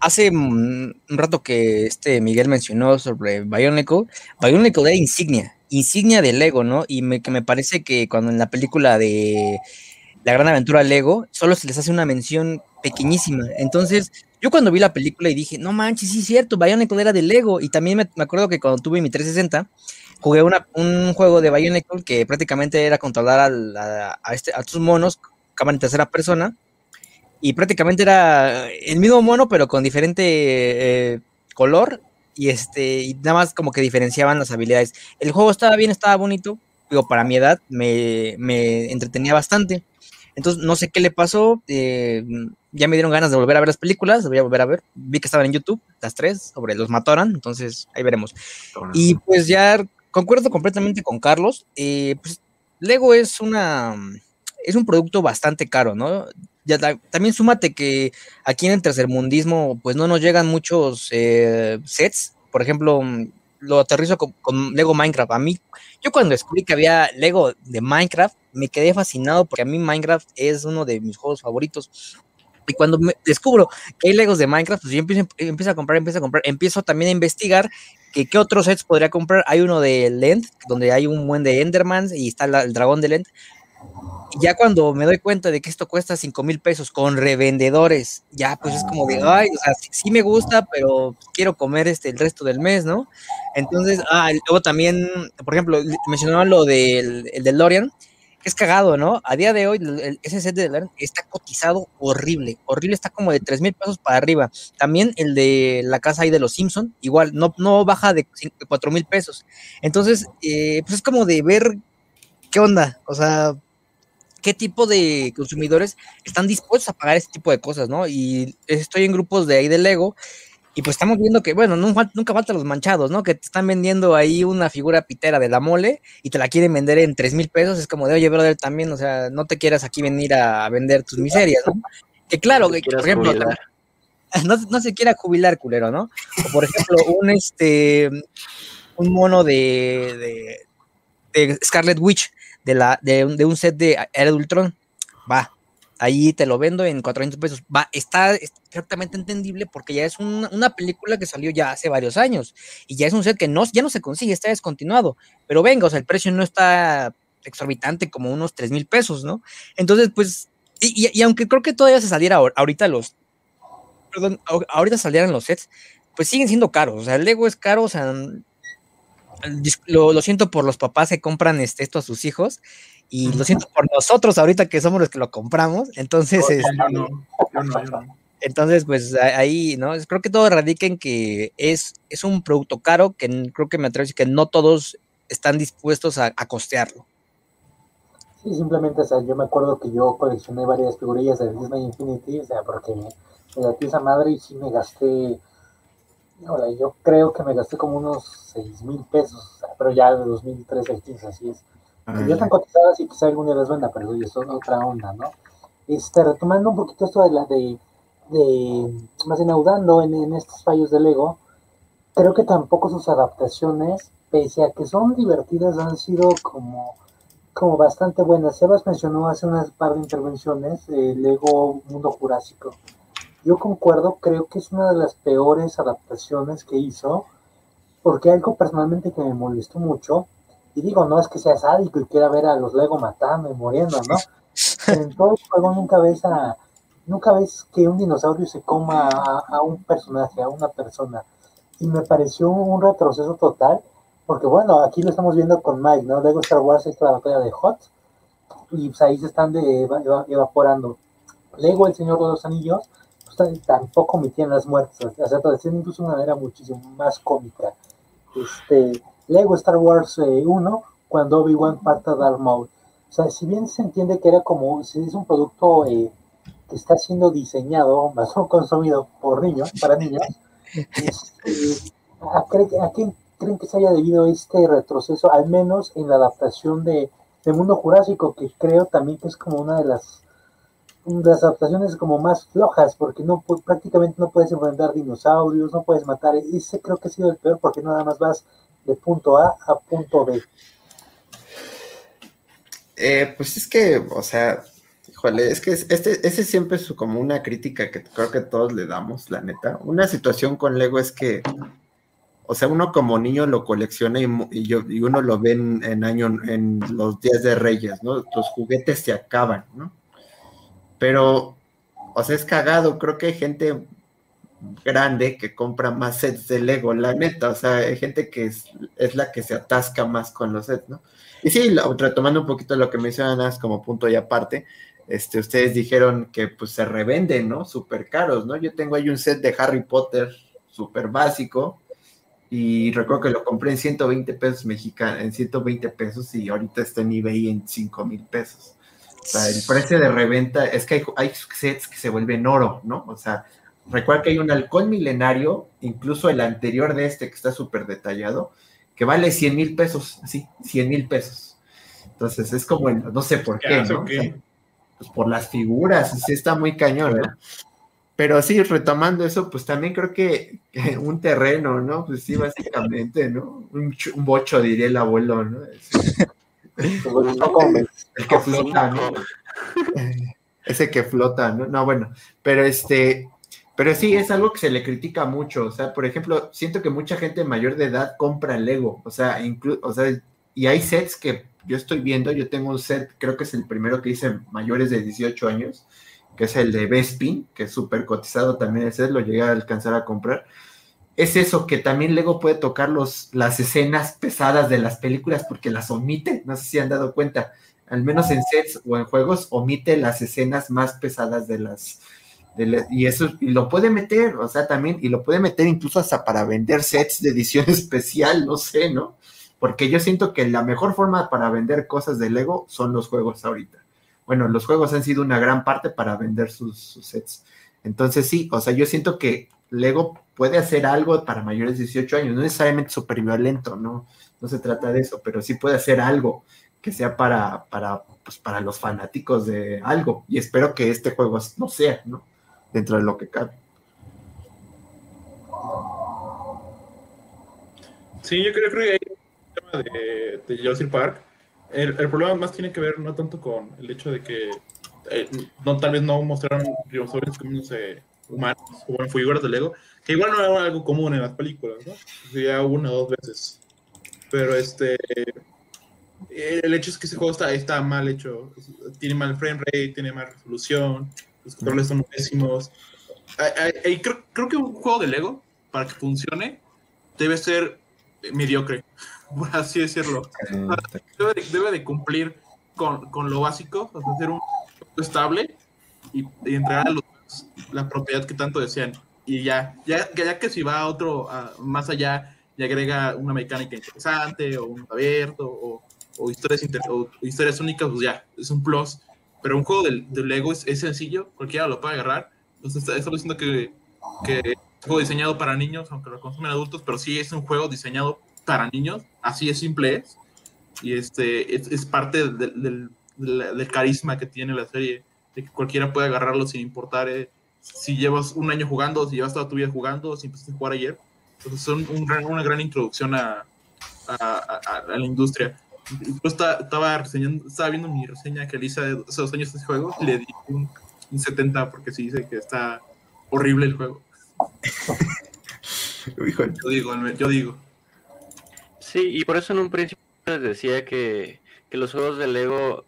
Hace un rato que este Miguel mencionó sobre Bionicle, Bionicle era insignia, insignia de Lego, ¿no? Y me, que me parece que cuando en la película de La Gran Aventura Lego, solo se les hace una mención pequeñísima. Entonces, yo cuando vi la película y dije, no manches, sí es cierto, Bionicle era de Lego. Y también me, acuerdo que cuando tuve mi 360, jugué un juego de Bionicle que prácticamente era controlar a, este, a estos monos cámara en tercera persona y prácticamente era el mismo mono pero con diferente eh, color y este y nada más como que diferenciaban las habilidades. El juego estaba bien, estaba bonito, digo, para mi edad me, me entretenía bastante. Entonces no sé qué le pasó, eh, ya me dieron ganas de volver a ver las películas, voy a volver a ver, vi que estaban en YouTube, las tres, sobre los matoran, entonces ahí veremos. Y pues ya concuerdo completamente con Carlos, eh, pues Lego es una es un producto bastante caro, ¿no? Ya, también súmate que aquí en el tercermundismo, pues no nos llegan muchos eh, sets. Por ejemplo, lo aterrizo con, Lego Minecraft. A mí, yo cuando descubrí que había Lego de Minecraft, me quedé fascinado porque a mí Minecraft es uno de mis juegos favoritos. Y cuando me descubro que hay Legos de Minecraft, pues yo empiezo, a comprar, empiezo a comprar, empiezo también a investigar que qué otros sets podría comprar. Hay uno de Lend, donde hay un buen de Endermans y está el dragón de Lend ya cuando me doy cuenta de que esto cuesta 5 mil pesos con revendedores, ya pues es como de, ay, o sea, sí, sí, me gusta, pero quiero comer este el resto del mes, ¿no? Entonces, ah, luego también, por ejemplo, mencionaban lo del el DeLorean, que es cagado, ¿no? A día de hoy, el, ese set de DeLorean está cotizado horrible, horrible, está como de 3 mil pesos para arriba. También el de la casa ahí de los Simpson, igual, no, no baja de 4 mil pesos. Entonces, eh, pues es como de ver qué onda, o sea, qué tipo de consumidores están dispuestos a pagar este tipo de cosas, ¿no? Y estoy en grupos de ahí de Lego y pues estamos viendo que, bueno, nunca, nunca faltan los manchados, ¿no? Que te están vendiendo ahí una figura pitera de la mole y te la quieren vender en tres mil pesos. Es como de, oye, brother, también, o sea, no te quieras aquí venir a vender tus miserias, ¿no? Que claro, que, por ejemplo, no, no, se quiera jubilar, culero, ¿no? O por ejemplo, un este un mono de, de, de Scarlet Witch de, la, de, de un set de Era de Ultron, va, ahí te lo vendo en 400 pesos. Va, está, perfectamente entendible porque ya es un, una película que salió ya hace varios años y ya es un set que no, ya no se consigue, está descontinuado. Pero venga, o sea, el precio no está exorbitante como unos 3 mil pesos, ¿no? Entonces, pues, y, y, aunque creo que todavía se saliera ahorita los, perdón, ahorita salieran los sets, pues siguen siendo caros, o sea, el Lego es caro, o sea, lo, lo, siento por los papás que compran este, esto a sus hijos y lo siento por nosotros ahorita que somos los que lo compramos. Entonces, no, no, no, Entonces, pues ahí, ¿no? Creo que todo radica en que es, es un producto caro que creo que me atrevo a decir que no todos están dispuestos a, costearlo. Sí, simplemente, o sea, yo me acuerdo que yo coleccioné varias figurillas de Disney Infinity, o sea, porque me dio esa madre y sí me gasté, yo creo que me gasté como unos 6 mil pesos, pero ya de 2013 al 15, así es. Ah, ya están cotizadas y quizá algún día las venda, pero eso es otra onda, ¿no? Este, retomando un poquito esto de la de de, más bien en, en estos fallos de Lego, creo que tampoco sus adaptaciones, pese a que son divertidas, han sido como, como bastante buenas. Sebas mencionó hace unas par de intervenciones el Lego Mundo Jurásico. Yo concuerdo, creo que es una de las peores adaptaciones que hizo, porque algo personalmente que me molestó mucho, y digo, no es que sea sádico y quiera ver a los Lego matando y muriendo, ¿no? en todo el juego nunca ves a, nunca ves que un dinosaurio se coma a, un personaje, a una persona. Y me pareció un retroceso total, porque bueno, aquí lo estamos viendo con Mike, ¿no? Luego Star Wars es la batalla de Hot, y pues ahí se están evaporando. Lego, el Señor de los Anillos, tampoco metían las muertes, o sea, de incluso una manera muchísimo más cómica. Este, Lego Star Wars 1, eh, cuando Obi-Wan parta Darth Maul. O sea, si bien se entiende que era como, si es un producto eh, que está siendo diseñado, más o consumido por niños, para niños, este, ¿a, quién creen que se haya debido este retroceso, al menos en la adaptación de, Mundo Jurásico, que creo también que es como una de las, las adaptaciones como más flojas, porque no prácticamente no puedes enfrentar dinosaurios, no puedes matar, ese creo que ha sido el peor porque nada más vas de punto A a punto B. Eh, pues es que, o sea, Híjole, es que este, ese siempre es como una crítica que creo que todos le damos, la neta. Una situación con Lego es que, o sea, uno como niño lo colecciona y, yo, y uno lo ve en, año, en los días de Reyes, ¿no? Los juguetes se acaban, ¿no? Pero, o sea, es cagado. Creo que hay gente grande que compra más sets de Lego, la neta. O sea, hay gente que es, es la que se atasca más con los sets, ¿no? Y sí, retomando un poquito lo que mencionas como punto y aparte, este, ustedes dijeron que pues se revenden, ¿no? Súper caros, ¿no? Yo tengo ahí un set de Harry Potter súper básico y recuerdo que lo compré en 120 pesos mexicanos, en 120 pesos y ahorita está en eBay en 5 mil pesos. Sea, el precio de reventa es que hay, hay, sets que se vuelven oro, ¿no? O sea, recuerda que hay un halcón milenario, incluso el anterior de este que está súper detallado, que vale 100 mil pesos, sí, 100 mil pesos. Entonces es como, no sé por qué, ¿no? pues por las figuras, sí está muy cañón, ¿no? Pero sí, retomando eso, pues también creo que un terreno, ¿no? Pues sí, básicamente, ¿no? Un, bocho, diría el abuelo, ¿no? el que flota, ¿no? Ese que flota, ¿no? No, bueno, pero este, pero sí, es algo que se le critica mucho. O sea, por ejemplo, siento que mucha gente mayor de edad compra Lego. O sea, incluso, o sea, y hay sets que yo estoy viendo, yo tengo un set, creo que es el primero que hice mayores de 18 años, que es el de Bespin, que es súper cotizado también ese, lo llegué a alcanzar a comprar. Es eso, que también Lego puede tocar los, las escenas pesadas de las películas porque las omite, no sé si han dado cuenta, al menos en sets o en juegos, omite las escenas más pesadas de las... y eso y lo puede meter, o sea, también, y lo puede meter incluso hasta para vender sets de edición especial, no sé, ¿no? porque yo siento que la mejor forma para vender cosas de Lego son los juegos ahorita. Bueno, los juegos han sido una gran parte para vender sus, sets. Entonces sí, o sea, yo siento que Lego puede hacer algo para mayores de 18 años, no necesariamente súper violento, ¿no? No se trata de eso, pero sí puede hacer algo que sea para, para, pues, para los fanáticos de algo. Y espero que este juego no sea, ¿no? Dentro de lo que cabe. Sí, yo creo, que de, de Jurassic Park, el, problema más tiene que ver no tanto con el hecho de que eh, no, tal vez no mostraron dinosaurios como humanos o en figuras de Lego, que igual no era algo común en las películas, ¿no? Sería una o dos veces. Pero este. El hecho es que ese juego está, está mal hecho. Tiene mal frame rate, tiene mal resolución, los controles son pésimos. Creo, creo que un juego de Lego, para que funcione, debe ser mediocre por así decirlo. Debe de, cumplir con, con, lo básico, hacer un estable y, entregar a los la propiedad que tanto desean. Y ya, ya, ya que si va a otro, más allá, y agrega una mecánica interesante, o un abierto, o, o historias, o historias únicas, pues ya, es un plus. Pero un juego de, de Lego es, es, sencillo, cualquiera lo puede agarrar. Entonces, está, diciendo que, que es un juego diseñado para niños, aunque lo consumen adultos, pero sí es un juego diseñado para niños, así es simple es. Y este, es, es parte del, del, del, carisma que tiene la serie, de que cualquiera puede agarrarlo sin importar eh, si llevas un año jugando, si llevas toda tu vida jugando, si empezaste a jugar ayer. Entonces son un gran, una gran introducción a, a, a, a la industria. Yo estaba, estaba, estaba viendo mi reseña que le hice hace dos años de ese juego y le di un, un 70 porque sí dice que está horrible el juego. yo digo, yo digo. Sí, y por eso en un principio les decía que, que los juegos de Lego,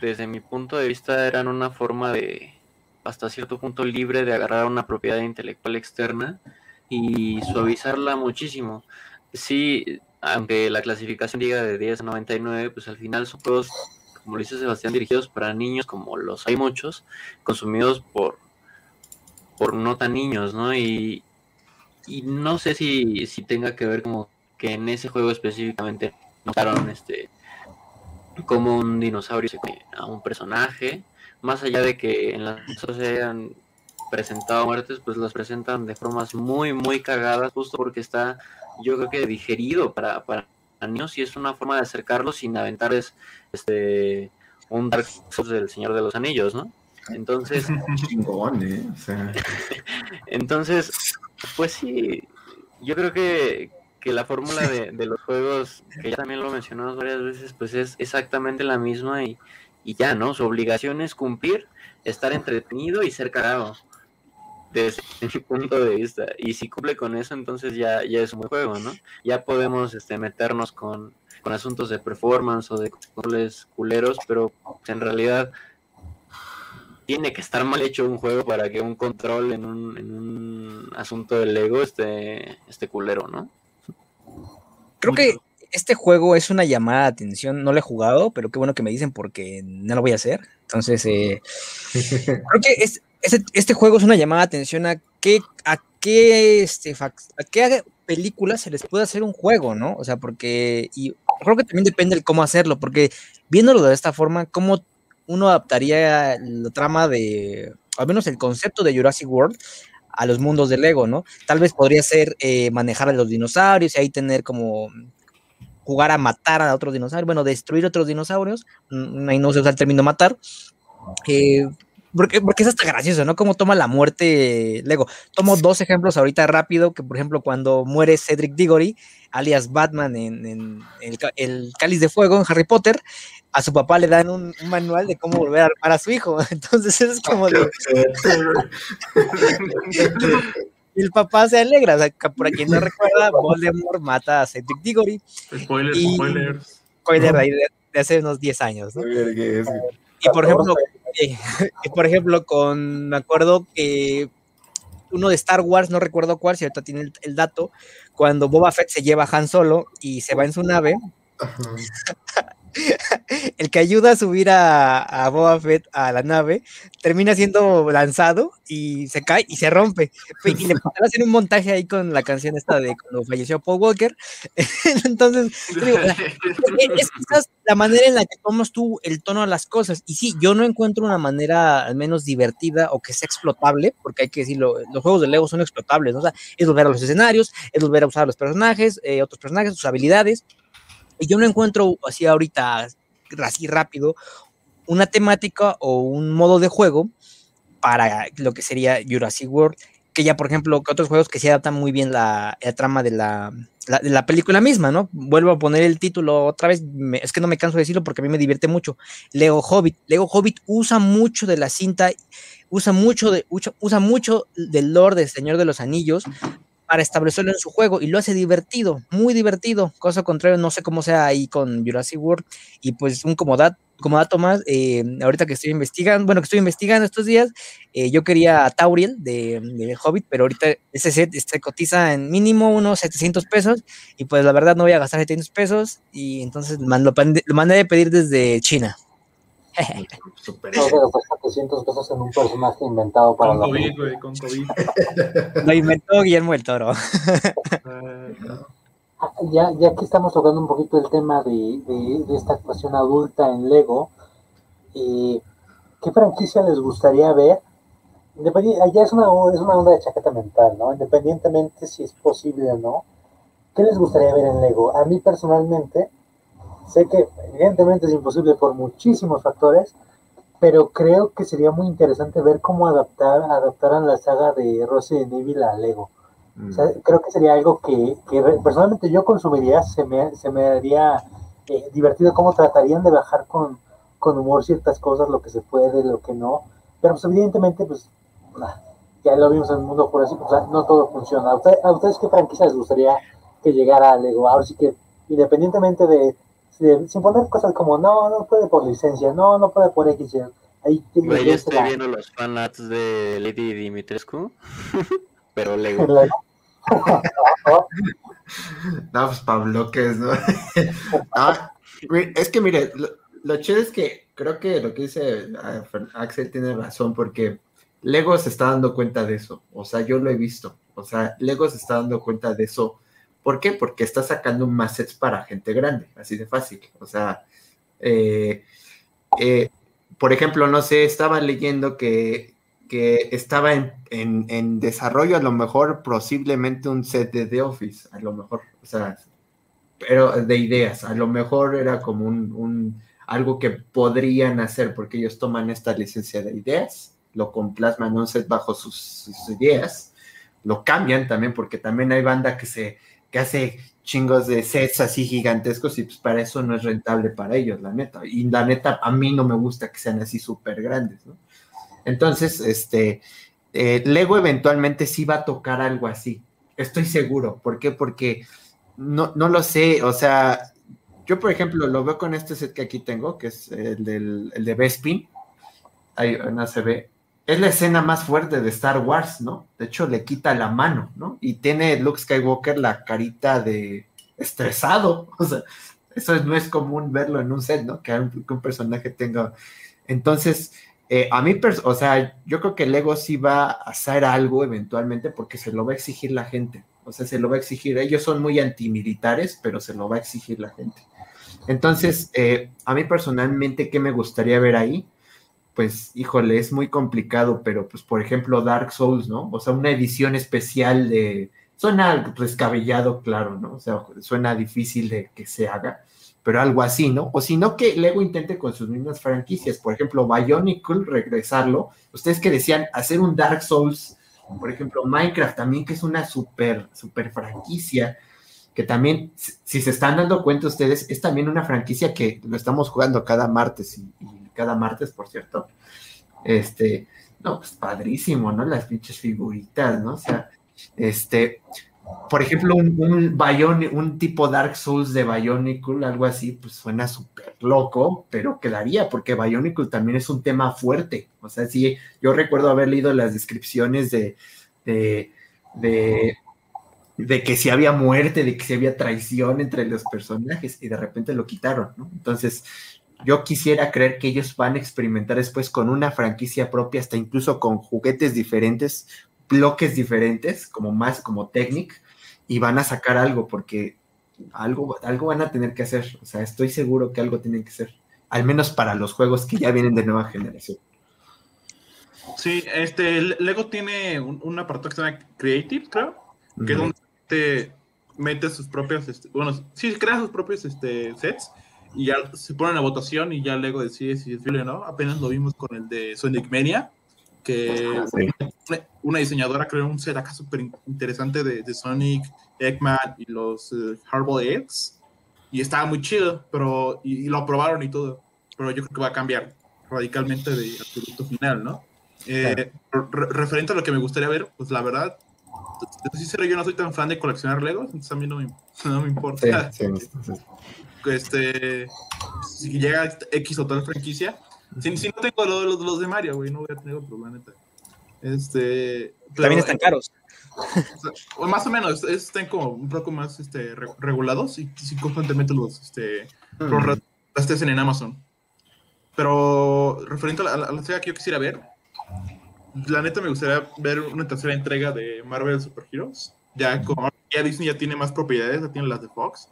desde mi punto de vista, eran una forma de, hasta cierto punto, libre de agarrar una propiedad intelectual externa y suavizarla muchísimo. Sí, aunque la clasificación diga de 10 a 99, pues al final son juegos, como lo dice Sebastián, dirigidos para niños, como los hay muchos, consumidos por, por no tan niños, ¿no? Y, y no sé si, si tenga que ver como que en ese juego específicamente notaron este como un dinosaurio se a un personaje, más allá de que en las cosas se hayan presentado muertes, pues las presentan de formas muy, muy cagadas, justo porque está yo creo que digerido para, para niños y es una forma de acercarlos sin aventarles este un Dark Souls del Señor de los Anillos, ¿no? Entonces, ¿eh? entonces, pues sí, yo creo que, que la fórmula de, de, los juegos, que ya también lo mencionamos varias veces, pues es exactamente la misma y, y ya, ¿no? Su obligación es cumplir, estar entretenido y ser cagado desde mi punto de vista. Y si cumple con eso, entonces ya, ya es un buen juego, ¿no? Ya podemos este, meternos con, con asuntos de performance o de controles culeros, pero en realidad tiene que estar mal hecho un juego para que un control en un, en un asunto del Lego esté, esté culero, ¿no? Creo que este juego es una llamada de atención, no lo he jugado, pero qué bueno que me dicen porque no lo voy a hacer. Entonces, eh, creo que es, este, este, juego es una llamada de atención a qué, a qué, este, a qué películas se les puede hacer un juego, ¿no? O sea, porque, y creo que también depende de cómo hacerlo, porque viéndolo de esta forma, ¿cómo uno adaptaría la trama de, al menos el concepto de Jurassic World a los mundos de Lego, ¿no? Tal vez podría ser eh, manejar a los dinosaurios y ahí tener como jugar a matar a otros dinosaurios, bueno, destruir otros dinosaurios, mm, ahí no se usa el término matar, eh, porque, porque es hasta gracioso, ¿no? Cómo toma la muerte Lego. Tomo dos ejemplos ahorita rápido, que por ejemplo cuando muere Cedric Diggory, alias Batman en, el, Cáliz de Fuego en Harry Potter, a su papá le dan un, manual de cómo volver a armar a su hijo. Entonces es como de... el papá se alegra, o sea, por quien no recuerda, Voldemort mata a Cedric Diggory. Spoiler, spoiler. Spoiler de, de, hace unos 10 años, ¿no? Y por ejemplo, y por ejemplo, con, me acuerdo que uno de Star Wars, no recuerdo cuál, si ahorita tiene el, el dato, cuando Boba Fett se lleva a Han Solo y se va en su nave, el que ayuda a subir a, a, Boba Fett a la nave termina siendo lanzado y se cae y se rompe. Y le hacen un montaje ahí con la canción esta de cuando falleció Paul Walker. Entonces, digo, es quizás la manera en la que tomas tú el tono a las cosas. Y sí, yo no encuentro una manera al menos divertida o que sea explotable, porque hay que decirlo, los juegos de Lego son explotables, ¿no? o sea, es volver a los escenarios, es volver a usar los personajes, eh, otros personajes, sus habilidades yo no encuentro así ahorita, así rápido, una temática o un modo de juego para lo que sería Jurassic World, que ya, por ejemplo, que otros juegos que se adaptan muy bien la, trama de la, de la, película misma, ¿no? Vuelvo a poner el título otra vez, es que no me canso de decirlo porque a mí me divierte mucho. Lego Hobbit. Lego Hobbit usa mucho de la cinta, usa mucho, de, usa, mucho del lore del Señor de los Anillos para establecerlo en su juego y lo hace divertido, muy divertido, cosa contrario, no sé cómo sea ahí con Jurassic World y pues un como, como dato más, eh, ahorita que estoy investigando, bueno, que estoy investigando estos días, eh, yo quería a Tauriel de, de, Hobbit, pero ahorita ese set se cotiza en mínimo unos 700 pesos y pues la verdad no voy a gastar 700 pesos y entonces lo, mandé de pedir desde China. Super No se gastó 700 pesos en un personaje inventado para Con la COVID, güey, con COVID. Lo inventó Guillermo del Toro. Ah, Ya, ya que estamos tocando un poquito el tema de, de- de esta actuación adulta en Lego, eh, ¿qué franquicia les gustaría ver? Independi- allá es una, es una onda de chaqueta mental, ¿no? Independientemente si es posible o no. ¿Qué les gustaría ver en Lego? A mí personalmente, sé que evidentemente es imposible por muchísimos factores, pero creo que sería muy interesante ver cómo adaptar, adaptaran la saga de Resident Evil a Lego. Mm. O sea, creo que sería algo que, que personalmente yo consumiría, se me, se me haría eh, divertido cómo tratarían de bajar con, con humor ciertas cosas, lo que se puede, lo que no. Pero pues evidentemente, pues ya lo vimos en el mundo por así, o sea, no todo funciona. ¿A, usted- a ustedes qué franquicia les gustaría que llegara a Lego? Ahora sí que, independientemente de, de- sin poner cosas como, no, no puede por licencia, no, no puede por X, Y", ahí tiene ser estoy la- viendo los fanarts de Lady Dimitrescu. Pero Lego. la- No, pues Pablo, que es, ¿no? Ah, es que mire, lo, lo chido es que creo que lo que dice ah, Axel tiene razón, porque Lego se está dando cuenta de eso. O sea, yo lo he visto. O sea, Lego se está dando cuenta de eso. ¿Por qué? Porque está sacando más sets para gente grande, así de fácil. O sea, eh, eh, por ejemplo, no sé, estaba leyendo que, que estaba en, en- en desarrollo a lo mejor posiblemente un set de The Office, a lo mejor, o sea, pero de ideas, a lo mejor era como un, un- algo que podrían hacer porque ellos toman esta licencia de ideas, lo complasman un set bajo sus, sus ideas, lo cambian también porque también hay banda que se que hace chingos de sets así gigantescos y pues para eso no es rentable para ellos, la neta. Y la neta, a mí no me gusta que sean así súper grandes, ¿no? Entonces, este, eh, Lego eventualmente sí va a tocar algo así. Estoy seguro. ¿Por qué? Porque no, no lo sé. O sea, yo, por ejemplo, lo veo con este set que aquí tengo, que es el, del, el de Bespin. Ahí no se ve. Es la escena más fuerte de Star Wars, ¿no? De hecho, le quita la mano, ¿no? Y tiene Luke Skywalker la carita de estresado. O sea, eso no es común verlo en un set, ¿no? Que un, personaje tenga. Entonces, eh, a mí, o sea, yo creo que Lego sí va a hacer algo eventualmente porque se lo va a exigir la gente. O sea, se lo va a exigir. Ellos son muy antimilitares, pero se lo va a exigir la gente. Entonces, eh, a mí personalmente, ¿qué me gustaría ver ahí? Pues, híjole, es muy complicado, pero pues, por ejemplo, Dark Souls, ¿no? O sea, una edición especial de... Suena descabellado, claro, ¿no? O sea, suena difícil de que se haga, pero algo así, ¿no? O si no, que Lego intente con sus mismas franquicias, por ejemplo, Bionicle, regresarlo. Ustedes que decían hacer un Dark Souls, por ejemplo, Minecraft también, que es una super, super franquicia, que también, si se están dando cuenta ustedes, es también una franquicia que lo estamos jugando cada martes y, y cada martes, por cierto. Este, no, pues padrísimo, ¿no? Las pinches figuritas, ¿no? O sea, este, por ejemplo, un, un, Bionic, un tipo Dark Souls de Bionicle, algo así, pues suena súper loco, pero quedaría, porque Bionicle también es un tema fuerte. O sea, sí, yo recuerdo haber leído las descripciones de, de, de, de que si había muerte, de que si había traición entre los personajes, y de repente lo quitaron, ¿no? Entonces, yo quisiera creer que ellos van a experimentar después con una franquicia propia, hasta incluso con juguetes diferentes, bloques diferentes, como más como Technic, y van a sacar algo, porque algo, algo van a tener que hacer. O sea, estoy seguro que algo tienen que hacer. Al menos para los juegos que ya vienen de nueva generación. Sí, este, Lego tiene un, un apartado que se llama Creative, creo, que uh -huh. es donde te mete sus propios, este, bueno, sí, crea sus propios este, sets y ya se ponen a votación y ya Lego decide si es viable o no. Apenas lo vimos con el de Sonic Mania, que sí. una diseñadora creó un set acá súper interesante de, de, Sonic, Eggman y los uh, Harbor Eggs. Y estaba muy chido, pero y, y, lo aprobaron y todo. Pero yo creo que va a cambiar radicalmente de, al producto final, ¿no? Eh, claro. re referente a lo que me gustaría ver, pues la verdad, sincero, yo no soy tan fan de coleccionar Legos, entonces a mí no me, no me importa. Sí, sí, sí. Este, si llega X o tal franquicia, si, si no tengo los, los, los de Mario, güey, no voy a tener otro, la neta. Este, pero, También están caros. O, sea, más o menos, están como un poco más este, re, regulados y si constantemente los, este, mm. los rastrecen en Amazon. Pero referente a la, a la- a la saga que yo quisiera ver, la neta me gustaría ver una tercera entrega de Marvel Super Heroes. Ya como ya Disney ya tiene más propiedades, ya tiene las de Fox,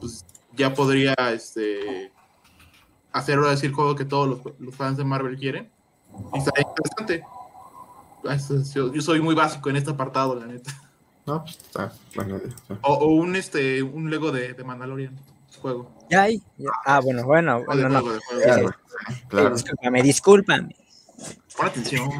pues ya podría este hacer ahora sí el juego que todos los, los fans de Marvel quieren. Y está interesante. Ah, Yo, yo soy muy básico en este apartado, la neta. No, pues está, bueno. O, o un este un Lego de, de Mandalorian juego. Ya hay. Ah, bueno, bueno, no. juego, de juego. Sí, sí. Claro, claro. Discúlpame, discúlpame. Pon atención.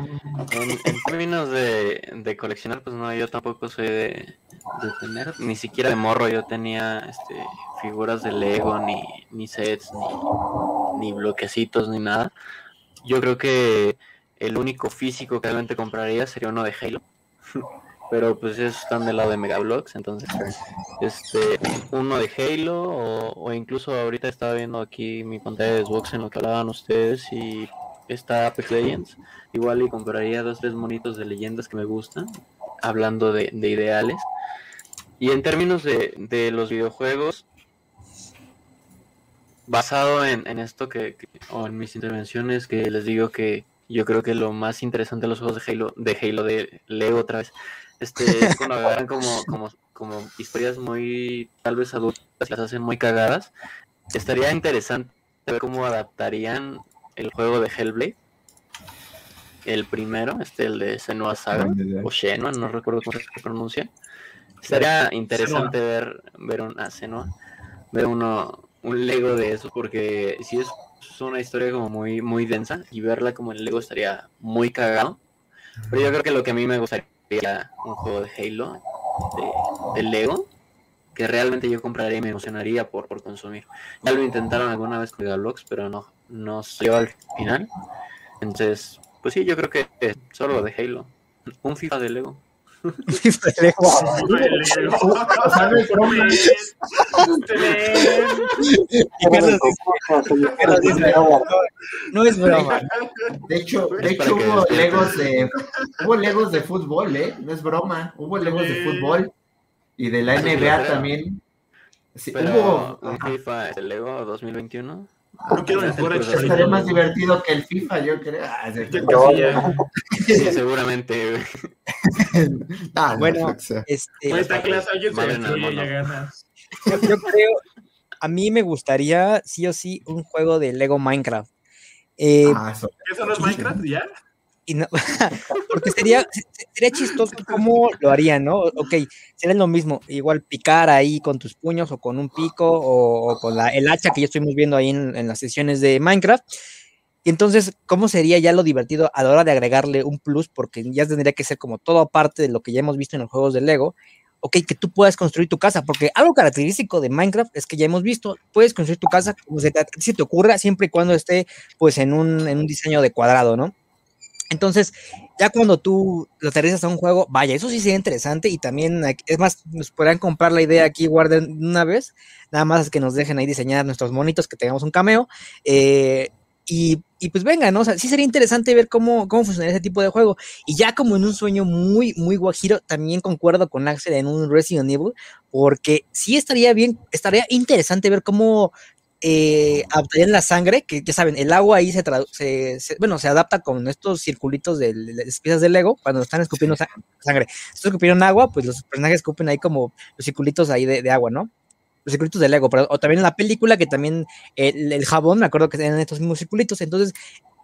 En, en términos de, de coleccionar, pues no, yo tampoco soy de, de tener, ni siquiera de morro yo tenía este, figuras de Lego, ni, ni sets, ni, ni bloquecitos, ni nada. Yo creo que el único físico que realmente compraría sería uno de Halo. Pero pues esos están del lado de Megablocks, entonces este uno de Halo o, o incluso ahorita estaba viendo aquí mi pantalla de Xbox en lo que hablaban ustedes y está Apex Legends. Igual y compraría dos, tres monitos de leyendas que me gustan, hablando de, de ideales. Y en términos de, de los videojuegos, basado en, en esto que, que- o en mis intervenciones, que les digo que yo creo que lo más interesante de los juegos de Halo, de Halo, de Lego otra vez, este, es cuando agarran como, como, como historias muy, tal vez adultas, y las hacen muy cagadas. Estaría interesante ver cómo adaptarían el juego de Hellblade. El primero, este, el de Senua Saga, idea. o Shenua, no recuerdo cómo se pronuncia. Estaría interesante ver, ver un, ah, Senua, ver uno, un Lego de eso, porque si es una historia como muy, muy densa, y verla como en Lego estaría muy cagado. Pero yo creo que lo que a mí me gustaría un juego de Halo, de, de Lego, que realmente yo compraría y me emocionaría por, por consumir. Ya lo intentaron alguna vez con Megablox, pero no, no salió al final. Entonces, pues sí, yo creo que solo de Halo. Un FIFA de Lego. O sea, no es broma. Y Carlos Carlos dice, no es broma. De hecho, de hecho hubo legos de hubo legos de fútbol, ¿eh? No es broma. Hubo legos de fútbol y de la NBA también. Sí, Pero hubo. un. FIFA de Lego 2021. No quiero ni jugar el Estaría Estaría más divertido que el FIFA, yo creo. Ah, ya. Sí, seguramente. Ah, no, Bueno, Este, Con esta clase yo creo, a mí me gustaría sí o sí un juego de Lego Minecraft. Eh, ah, eso. ¿Eso no es Minecraft ya? Y no- porque sería, se- sería chistoso cómo lo harían, ¿no? Ok, sería lo mismo, igual picar ahí con tus puños o con un pico o, o con la, el hacha que ya estuvimos viendo ahí en, en las sesiones de Minecraft. Y entonces, ¿cómo sería ya lo divertido a la hora de agregarle un plus? Porque ya tendría que ser como todo aparte de lo que ya hemos visto en los juegos de Lego. Ok, que tú puedas construir tu casa, porque algo característico de Minecraft es que ya hemos visto, puedes construir tu casa como se te, se te ocurra, siempre y cuando esté pues en un, en un diseño de cuadrado, ¿no? Entonces, ya cuando tú lo aterrizas a un juego, vaya, eso sí sería interesante y también, aquí- es más, nos podrán comprar la idea aquí, guarden de una vez, nada más es que nos dejen ahí diseñar nuestros monitos, que tengamos un cameo, eh, y, y pues venga, ¿no? O sea, sí sería interesante ver cómo, cómo funcionaría ese tipo de juego. Y ya como en un sueño muy, muy guajiro, también concuerdo con Axel en un Resident Evil, porque sí estaría bien, estaría interesante ver cómo eh, adaptarían la sangre, que ya saben, el agua ahí se, se, se- bueno, se adapta con estos circulitos de, de las piezas de Lego, cuando están escupiendo sa- sangre. Si escupiendo agua, pues los personajes escupen ahí como los circulitos ahí de, de agua, ¿no? Los circulitos de Lego, pero o también en la película que también el, el jabón, me acuerdo que eran estos mismos circulitos, entonces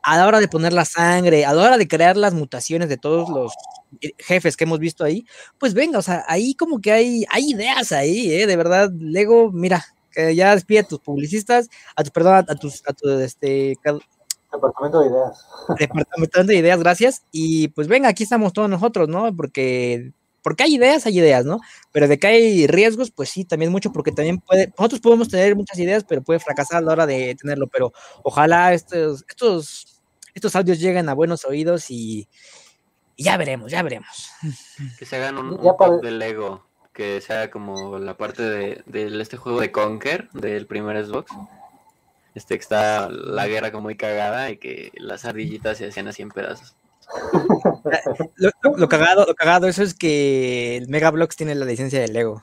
a la hora de poner la sangre, a la hora de crear las mutaciones de todos los eh, jefes que hemos visto ahí, pues venga, o sea, ahí como que hay, hay ideas ahí, ¿eh? De verdad, Lego, mira, que ya despide a tus publicistas, a tus, perdón, a, a tus, a tu, este, Departamento de ideas. departamento de ideas, gracias, y pues venga, aquí estamos todos nosotros, ¿no? Porque, porque hay ideas, hay ideas, ¿no? Pero de que hay riesgos, pues sí, también mucho, porque también puede, nosotros podemos tener muchas ideas, pero puede fracasar a la hora de tenerlo, pero ojalá estos, estos, estos audios lleguen a buenos oídos y, y ya veremos, ya veremos. Que se hagan un, Ya un para- pack de Lego. Que sea como la parte de, de este juego de Conker, del primer Xbox. Este que está la guerra como muy cagada y que las ardillitas se hacían así en pedazos. Lo, lo- lo cagado, lo cagado, eso es que el Megablox tiene la licencia de Lego.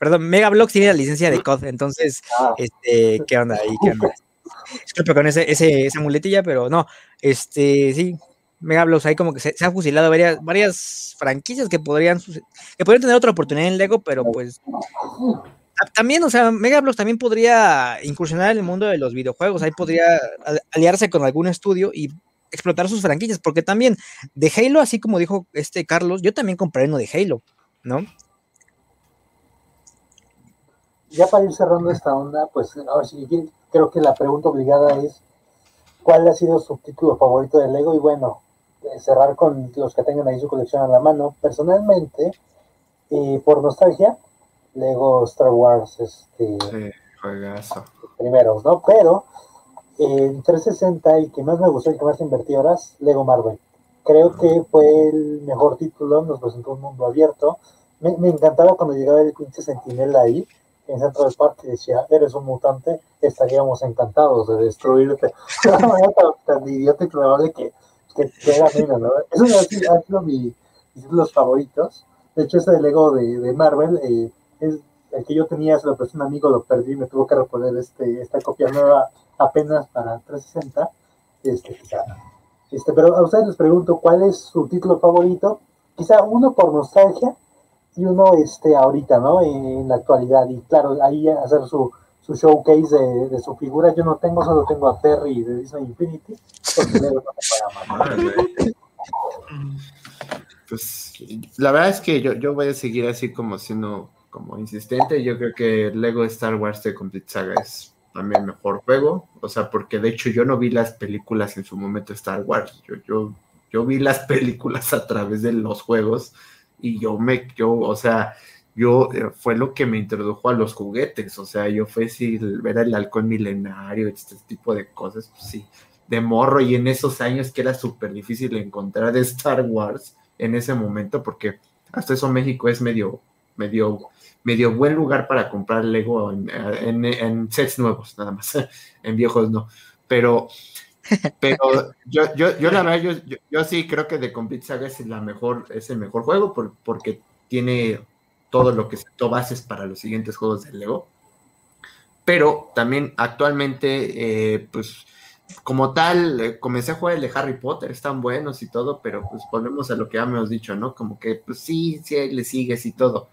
Perdón, Megablox tiene la licencia de COD, entonces, Ah, este, ¿qué onda ahí? ¿Qué onda? disculpe con ese, ese, esa muletilla, pero no, este, sí, Mega Bloks ahí como que se, han fusilado varias, franquicias que podrían, que podrían tener otra oportunidad en Lego, pero pues ta- también, o sea, Mega Bloks también podría incursionar en el mundo de los videojuegos, ahí podría al- aliarse con algún estudio y explotar sus franquicias, porque también de Halo, así como dijo este Carlos, yo también compraré uno de Halo, ¿no? Ya para ir cerrando esta onda, pues ahora sí creo que la pregunta obligada es ¿cuál ha sido su título favorito de Lego? Y bueno, cerrar con los que tengan ahí su colección a la mano. Personalmente, eh, por nostalgia, Lego Star Wars, este, Sí, juegazo. primeros, ¿no? Pero eh, en 360 el que más me gustó, el que más invertí horas, Lego Marvel. Creo que fue el mejor título, nos presentó un mundo abierto. Me, me encantaba cuando llegaba el pinche sentinela ahí, en centro del parque, y decía, eres un mutante, estaríamos encantados de destruirte. Tan idiota y probable que, que, que era menos, ¿no? Eso ha sido, sido mi- mis títulos favoritos. De hecho, ese de Lego de, de Marvel, eh, es el que yo tenía, se lo presté un amigo, lo perdí, me tuvo que reponer este, esta copia nueva apenas para 360. Este, quizá, este, pero a ustedes les pregunto, ¿cuál es su título favorito? Quizá uno por nostalgia y uno este, ahorita, ¿no? En la actualidad. Y claro, ahí hacer su, su showcase de, de su figura. Yo no tengo, solo tengo a Terry de Disney Infinity. Pues la verdad es que yo, yo voy a seguir así como siendo como insistente. Yo creo que Lego Star Wars The Complete Saga es también mejor juego. O sea, porque de hecho yo no vi las películas en su momento de Star Wars. Yo, yo, yo vi las películas a través de los juegos y yo me, yo, o sea, yo eh, fue lo que me introdujo a los juguetes. O sea, yo fue si ver el halcón milenario, este tipo de cosas, pues sí de morro y en esos años que era súper difícil encontrar de Star Wars en ese momento porque hasta eso México es medio medio medio buen lugar para comprar Lego en, en, en sets nuevos nada más en viejos no pero pero yo, yo, yo la verdad yo, yo, yo, sí creo que The Complete Saga es la mejor es el mejor juego por, porque tiene todo lo que sentó bases para los siguientes juegos de Lego pero también actualmente eh, pues como tal, eh, comencé a jugar el de Harry Potter, están buenos y todo, pero pues volvemos a lo que ya me hemos dicho, ¿no? Como que, pues sí, sí, le sigues y todo.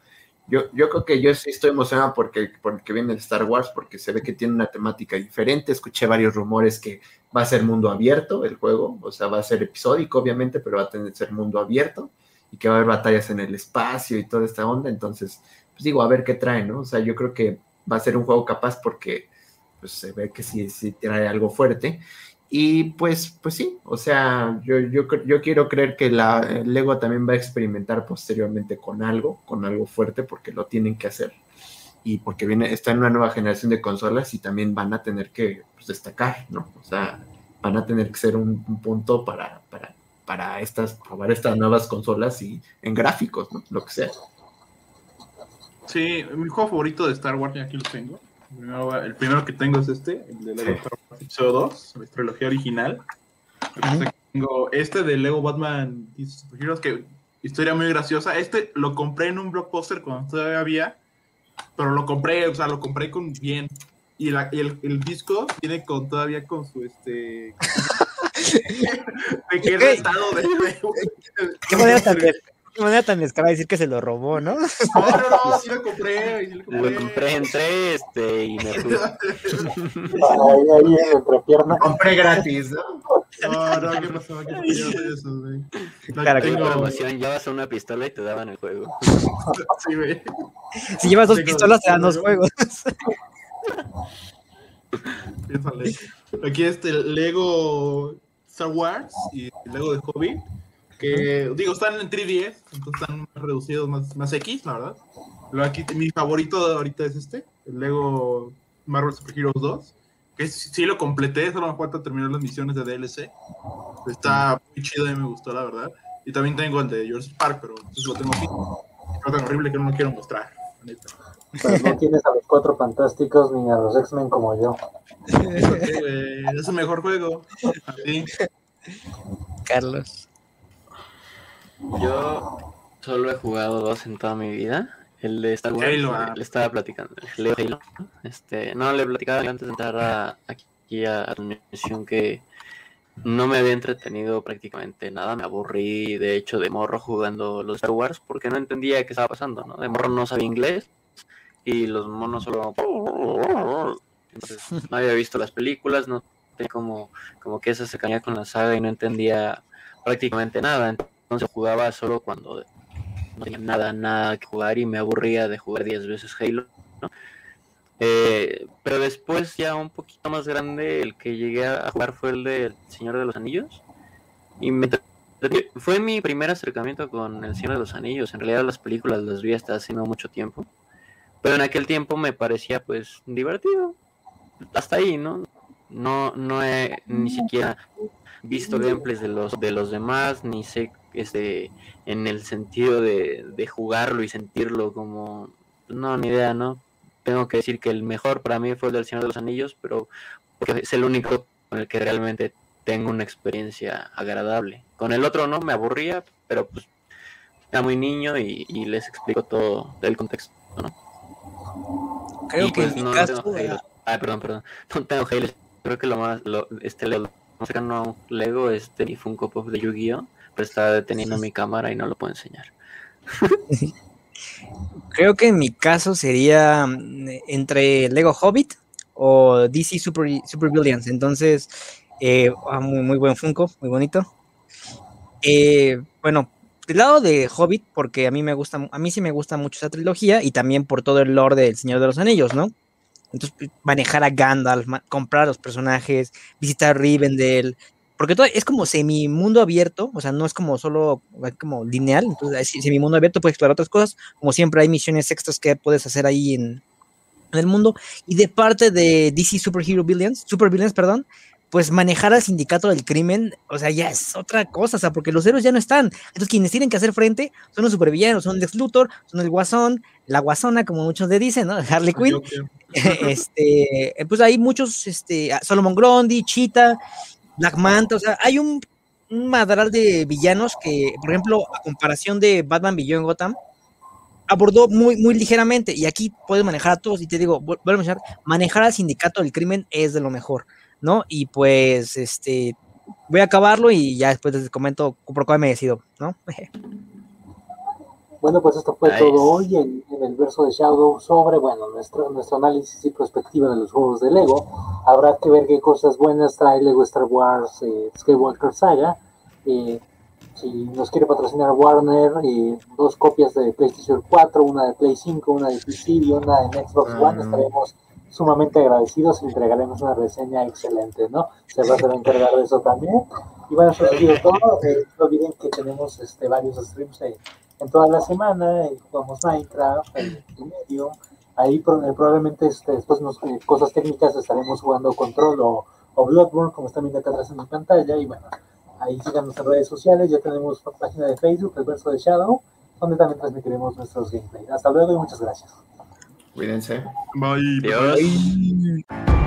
Yo, yo creo que yo sí estoy emocionado porque, porque viene el Star Wars, porque se ve que tiene una temática diferente. Escuché varios rumores que va a ser mundo abierto el juego, o sea, va a ser episódico, obviamente, pero va a tener ser mundo abierto y que va a haber batallas en el espacio y toda esta onda. Entonces, pues digo, a ver qué trae, ¿no? O sea, yo creo que va a ser un juego capaz porque pues se ve que sí, sí trae algo fuerte. Y pues, pues sí, o sea, yo, yo, yo quiero creer que la Lego también va a experimentar posteriormente con algo, con algo fuerte, porque lo tienen que hacer. Y porque viene, está en una nueva generación de consolas y también van a tener que pues, destacar, ¿no? O sea, van a tener que ser un, un punto para, para, para estas, probar estas nuevas consolas y en gráficos, ¿no? Lo que sea. Sí, mi juego favorito de Star Wars, ya aquí lo tengo. El primero que tengo es este, el de Lego Star Wars Episodio 2, la trilogía original. Tengo este de Lego Batman Heroes, que historia muy graciosa. Este lo compré en un blockbuster cuando todavía había, pero lo compré, o sea, lo compré con bien. Y, la, y el, el, disco viene con todavía con su este. De qué estado de. ¿Qué manera tan, de, qué manera tan descarada de decir que se lo robó, ¿no? No, no, no, sí lo compré. Sí lo compré. Lo compré entre este y me fui. Ahí, ahí en entrepierna. Compré gratis, ¿no? No, no, ¿qué pasó? ¿Qué pasó eso, güey? Tengo... promoción, llevas una pistola y te daban el juego. sí, güey. Si llevas dos pistolas, te dan dos juegos. Piénsale. Aquí este Lego Star Wars y Lego de Hobby. Que digo, están en 3DS, entonces están más reducidos, más, más X, la verdad. Luego aquí mi favorito ahorita es este, el Lego Marvel Super Heroes 2. Que sí lo completé, solo me falta terminar las misiones de DLC. Está muy chido y me gustó, la verdad. Y también tengo el de George Park, pero lo tengo así. Está tan horrible que no lo quiero mostrar. Pues no tienes a los cuatro fantásticos ni a los X-Men como yo. Okay, es el mejor juego. Así. Carlos. Yo solo he jugado dos en toda mi vida. El de Star Wars, Halo, ah. le estaba platicando. El Halo, Halo. Este, no, le platicaba antes de entrar a, aquí a a transmisión que no me había entretenido prácticamente nada, me aburrí de hecho de morro jugando los Star Wars porque no entendía qué estaba pasando, ¿no? De morro no sabía inglés y los monos solo... Entonces no había visto las películas, no tenía como, como que esa se caía con la saga y no entendía prácticamente nada, entonces jugaba solo cuando no tenía nada, nada que jugar y me aburría de jugar 10 veces Halo, ¿no? Eh, pero después ya un poquito más grande, el que llegué a jugar fue el de Señor de los Anillos. Y me fue mi primer acercamiento con el Señor de los Anillos. En realidad las películas las vi hasta hace no mucho tiempo. Pero en aquel tiempo me parecía pues divertido. Hasta ahí, ¿no? No, no he ni siquiera visto gameplays de los de los demás, ni sé este en el sentido de, de jugarlo y sentirlo como no, ni idea, ¿no? Tengo que decir que el mejor para mí fue el del Señor de los Anillos, pero porque es el único con el que realmente tengo una experiencia agradable. Con el otro no, me aburría, pero pues era muy niño y, y les explico todo el contexto, ¿no? Creo Y, que pues, en mi no caso, tengo Halo. Ah, perdón, perdón. No tengo Halo. Creo que lo más, lo, este Lego, un Lego es mi Funko Pop de Yu-Gi-Oh! Pero está deteniendo mi cámara y no lo puedo enseñar. creo que en mi caso sería mm, entre Lego Hobbit o DC Super, Super Villains. Entonces, eh, ah, muy, muy buen Funko, muy bonito. Eh, bueno, del lado de Hobbit, porque a mí me gusta, a mí sí me gusta mucho esa trilogía y también por todo el lore del Señor de los Anillos, ¿no? Entonces, manejar a Gandalf, comprar a los personajes, visitar Rivendell, porque todo es como semi mundo abierto, o sea, no es como solo eh, como lineal, entonces es semi mundo abierto, puedes explorar otras cosas, como siempre hay misiones extras que puedes hacer ahí en, en el mundo, y de parte de DC Superhero Villains, Super Villains, perdón, pues manejar al sindicato del crimen, o sea, ya es otra cosa, o sea, porque los héroes ya no están. Entonces, quienes tienen que hacer frente son los supervillanos, son Lex Luthor, son el Guasón, la Guasona, como muchos le dicen, ¿no? Harley Quinn. Este, pues hay muchos, este, Solomon Grundy, Cheetah, Black o sea, hay un, un madral de villanos que, por ejemplo, a comparación de Batman Beyond Gotham, abordó muy, muy ligeramente, y aquí puedes manejar a todos, y te digo, vuelvo a mencionar, manejar al sindicato del crimen es de lo mejor, ¿no? Y pues, este, voy a acabarlo y ya después les comento por cuál me decido, ¿no? Bueno, pues esto fue Nice. todo hoy en, en el verso de Shadow sobre, bueno, nuestro, nuestro análisis y perspectiva de los juegos de Lego. Habrá que ver qué cosas buenas trae Lego Star Wars eh, Skywalker Saga. Eh, si nos quiere patrocinar Warner, eh, dos copias de PlayStation 4, una de Play 5, una de PC y una en Xbox One, estaremos sumamente agradecidos y entregaremos una reseña excelente, ¿no? Se va a encargar de eso también. Y bueno, eso ha sido todo. Eh, no olviden que tenemos este, varios streams en toda la semana, eh, jugamos Minecraft, eh, en medio. Ahí eh, probablemente este, después nos, eh, cosas técnicas estaremos jugando Control o, o Bloodborne, como están viendo acá atrás en mi pantalla. Y bueno, ahí síganos en redes sociales. Ya tenemos página de Facebook, el verso de Shadow, donde también transmitiremos nuestros gameplays. Hasta luego y muchas gracias. Cuídense. Bye. Adiós. Ay.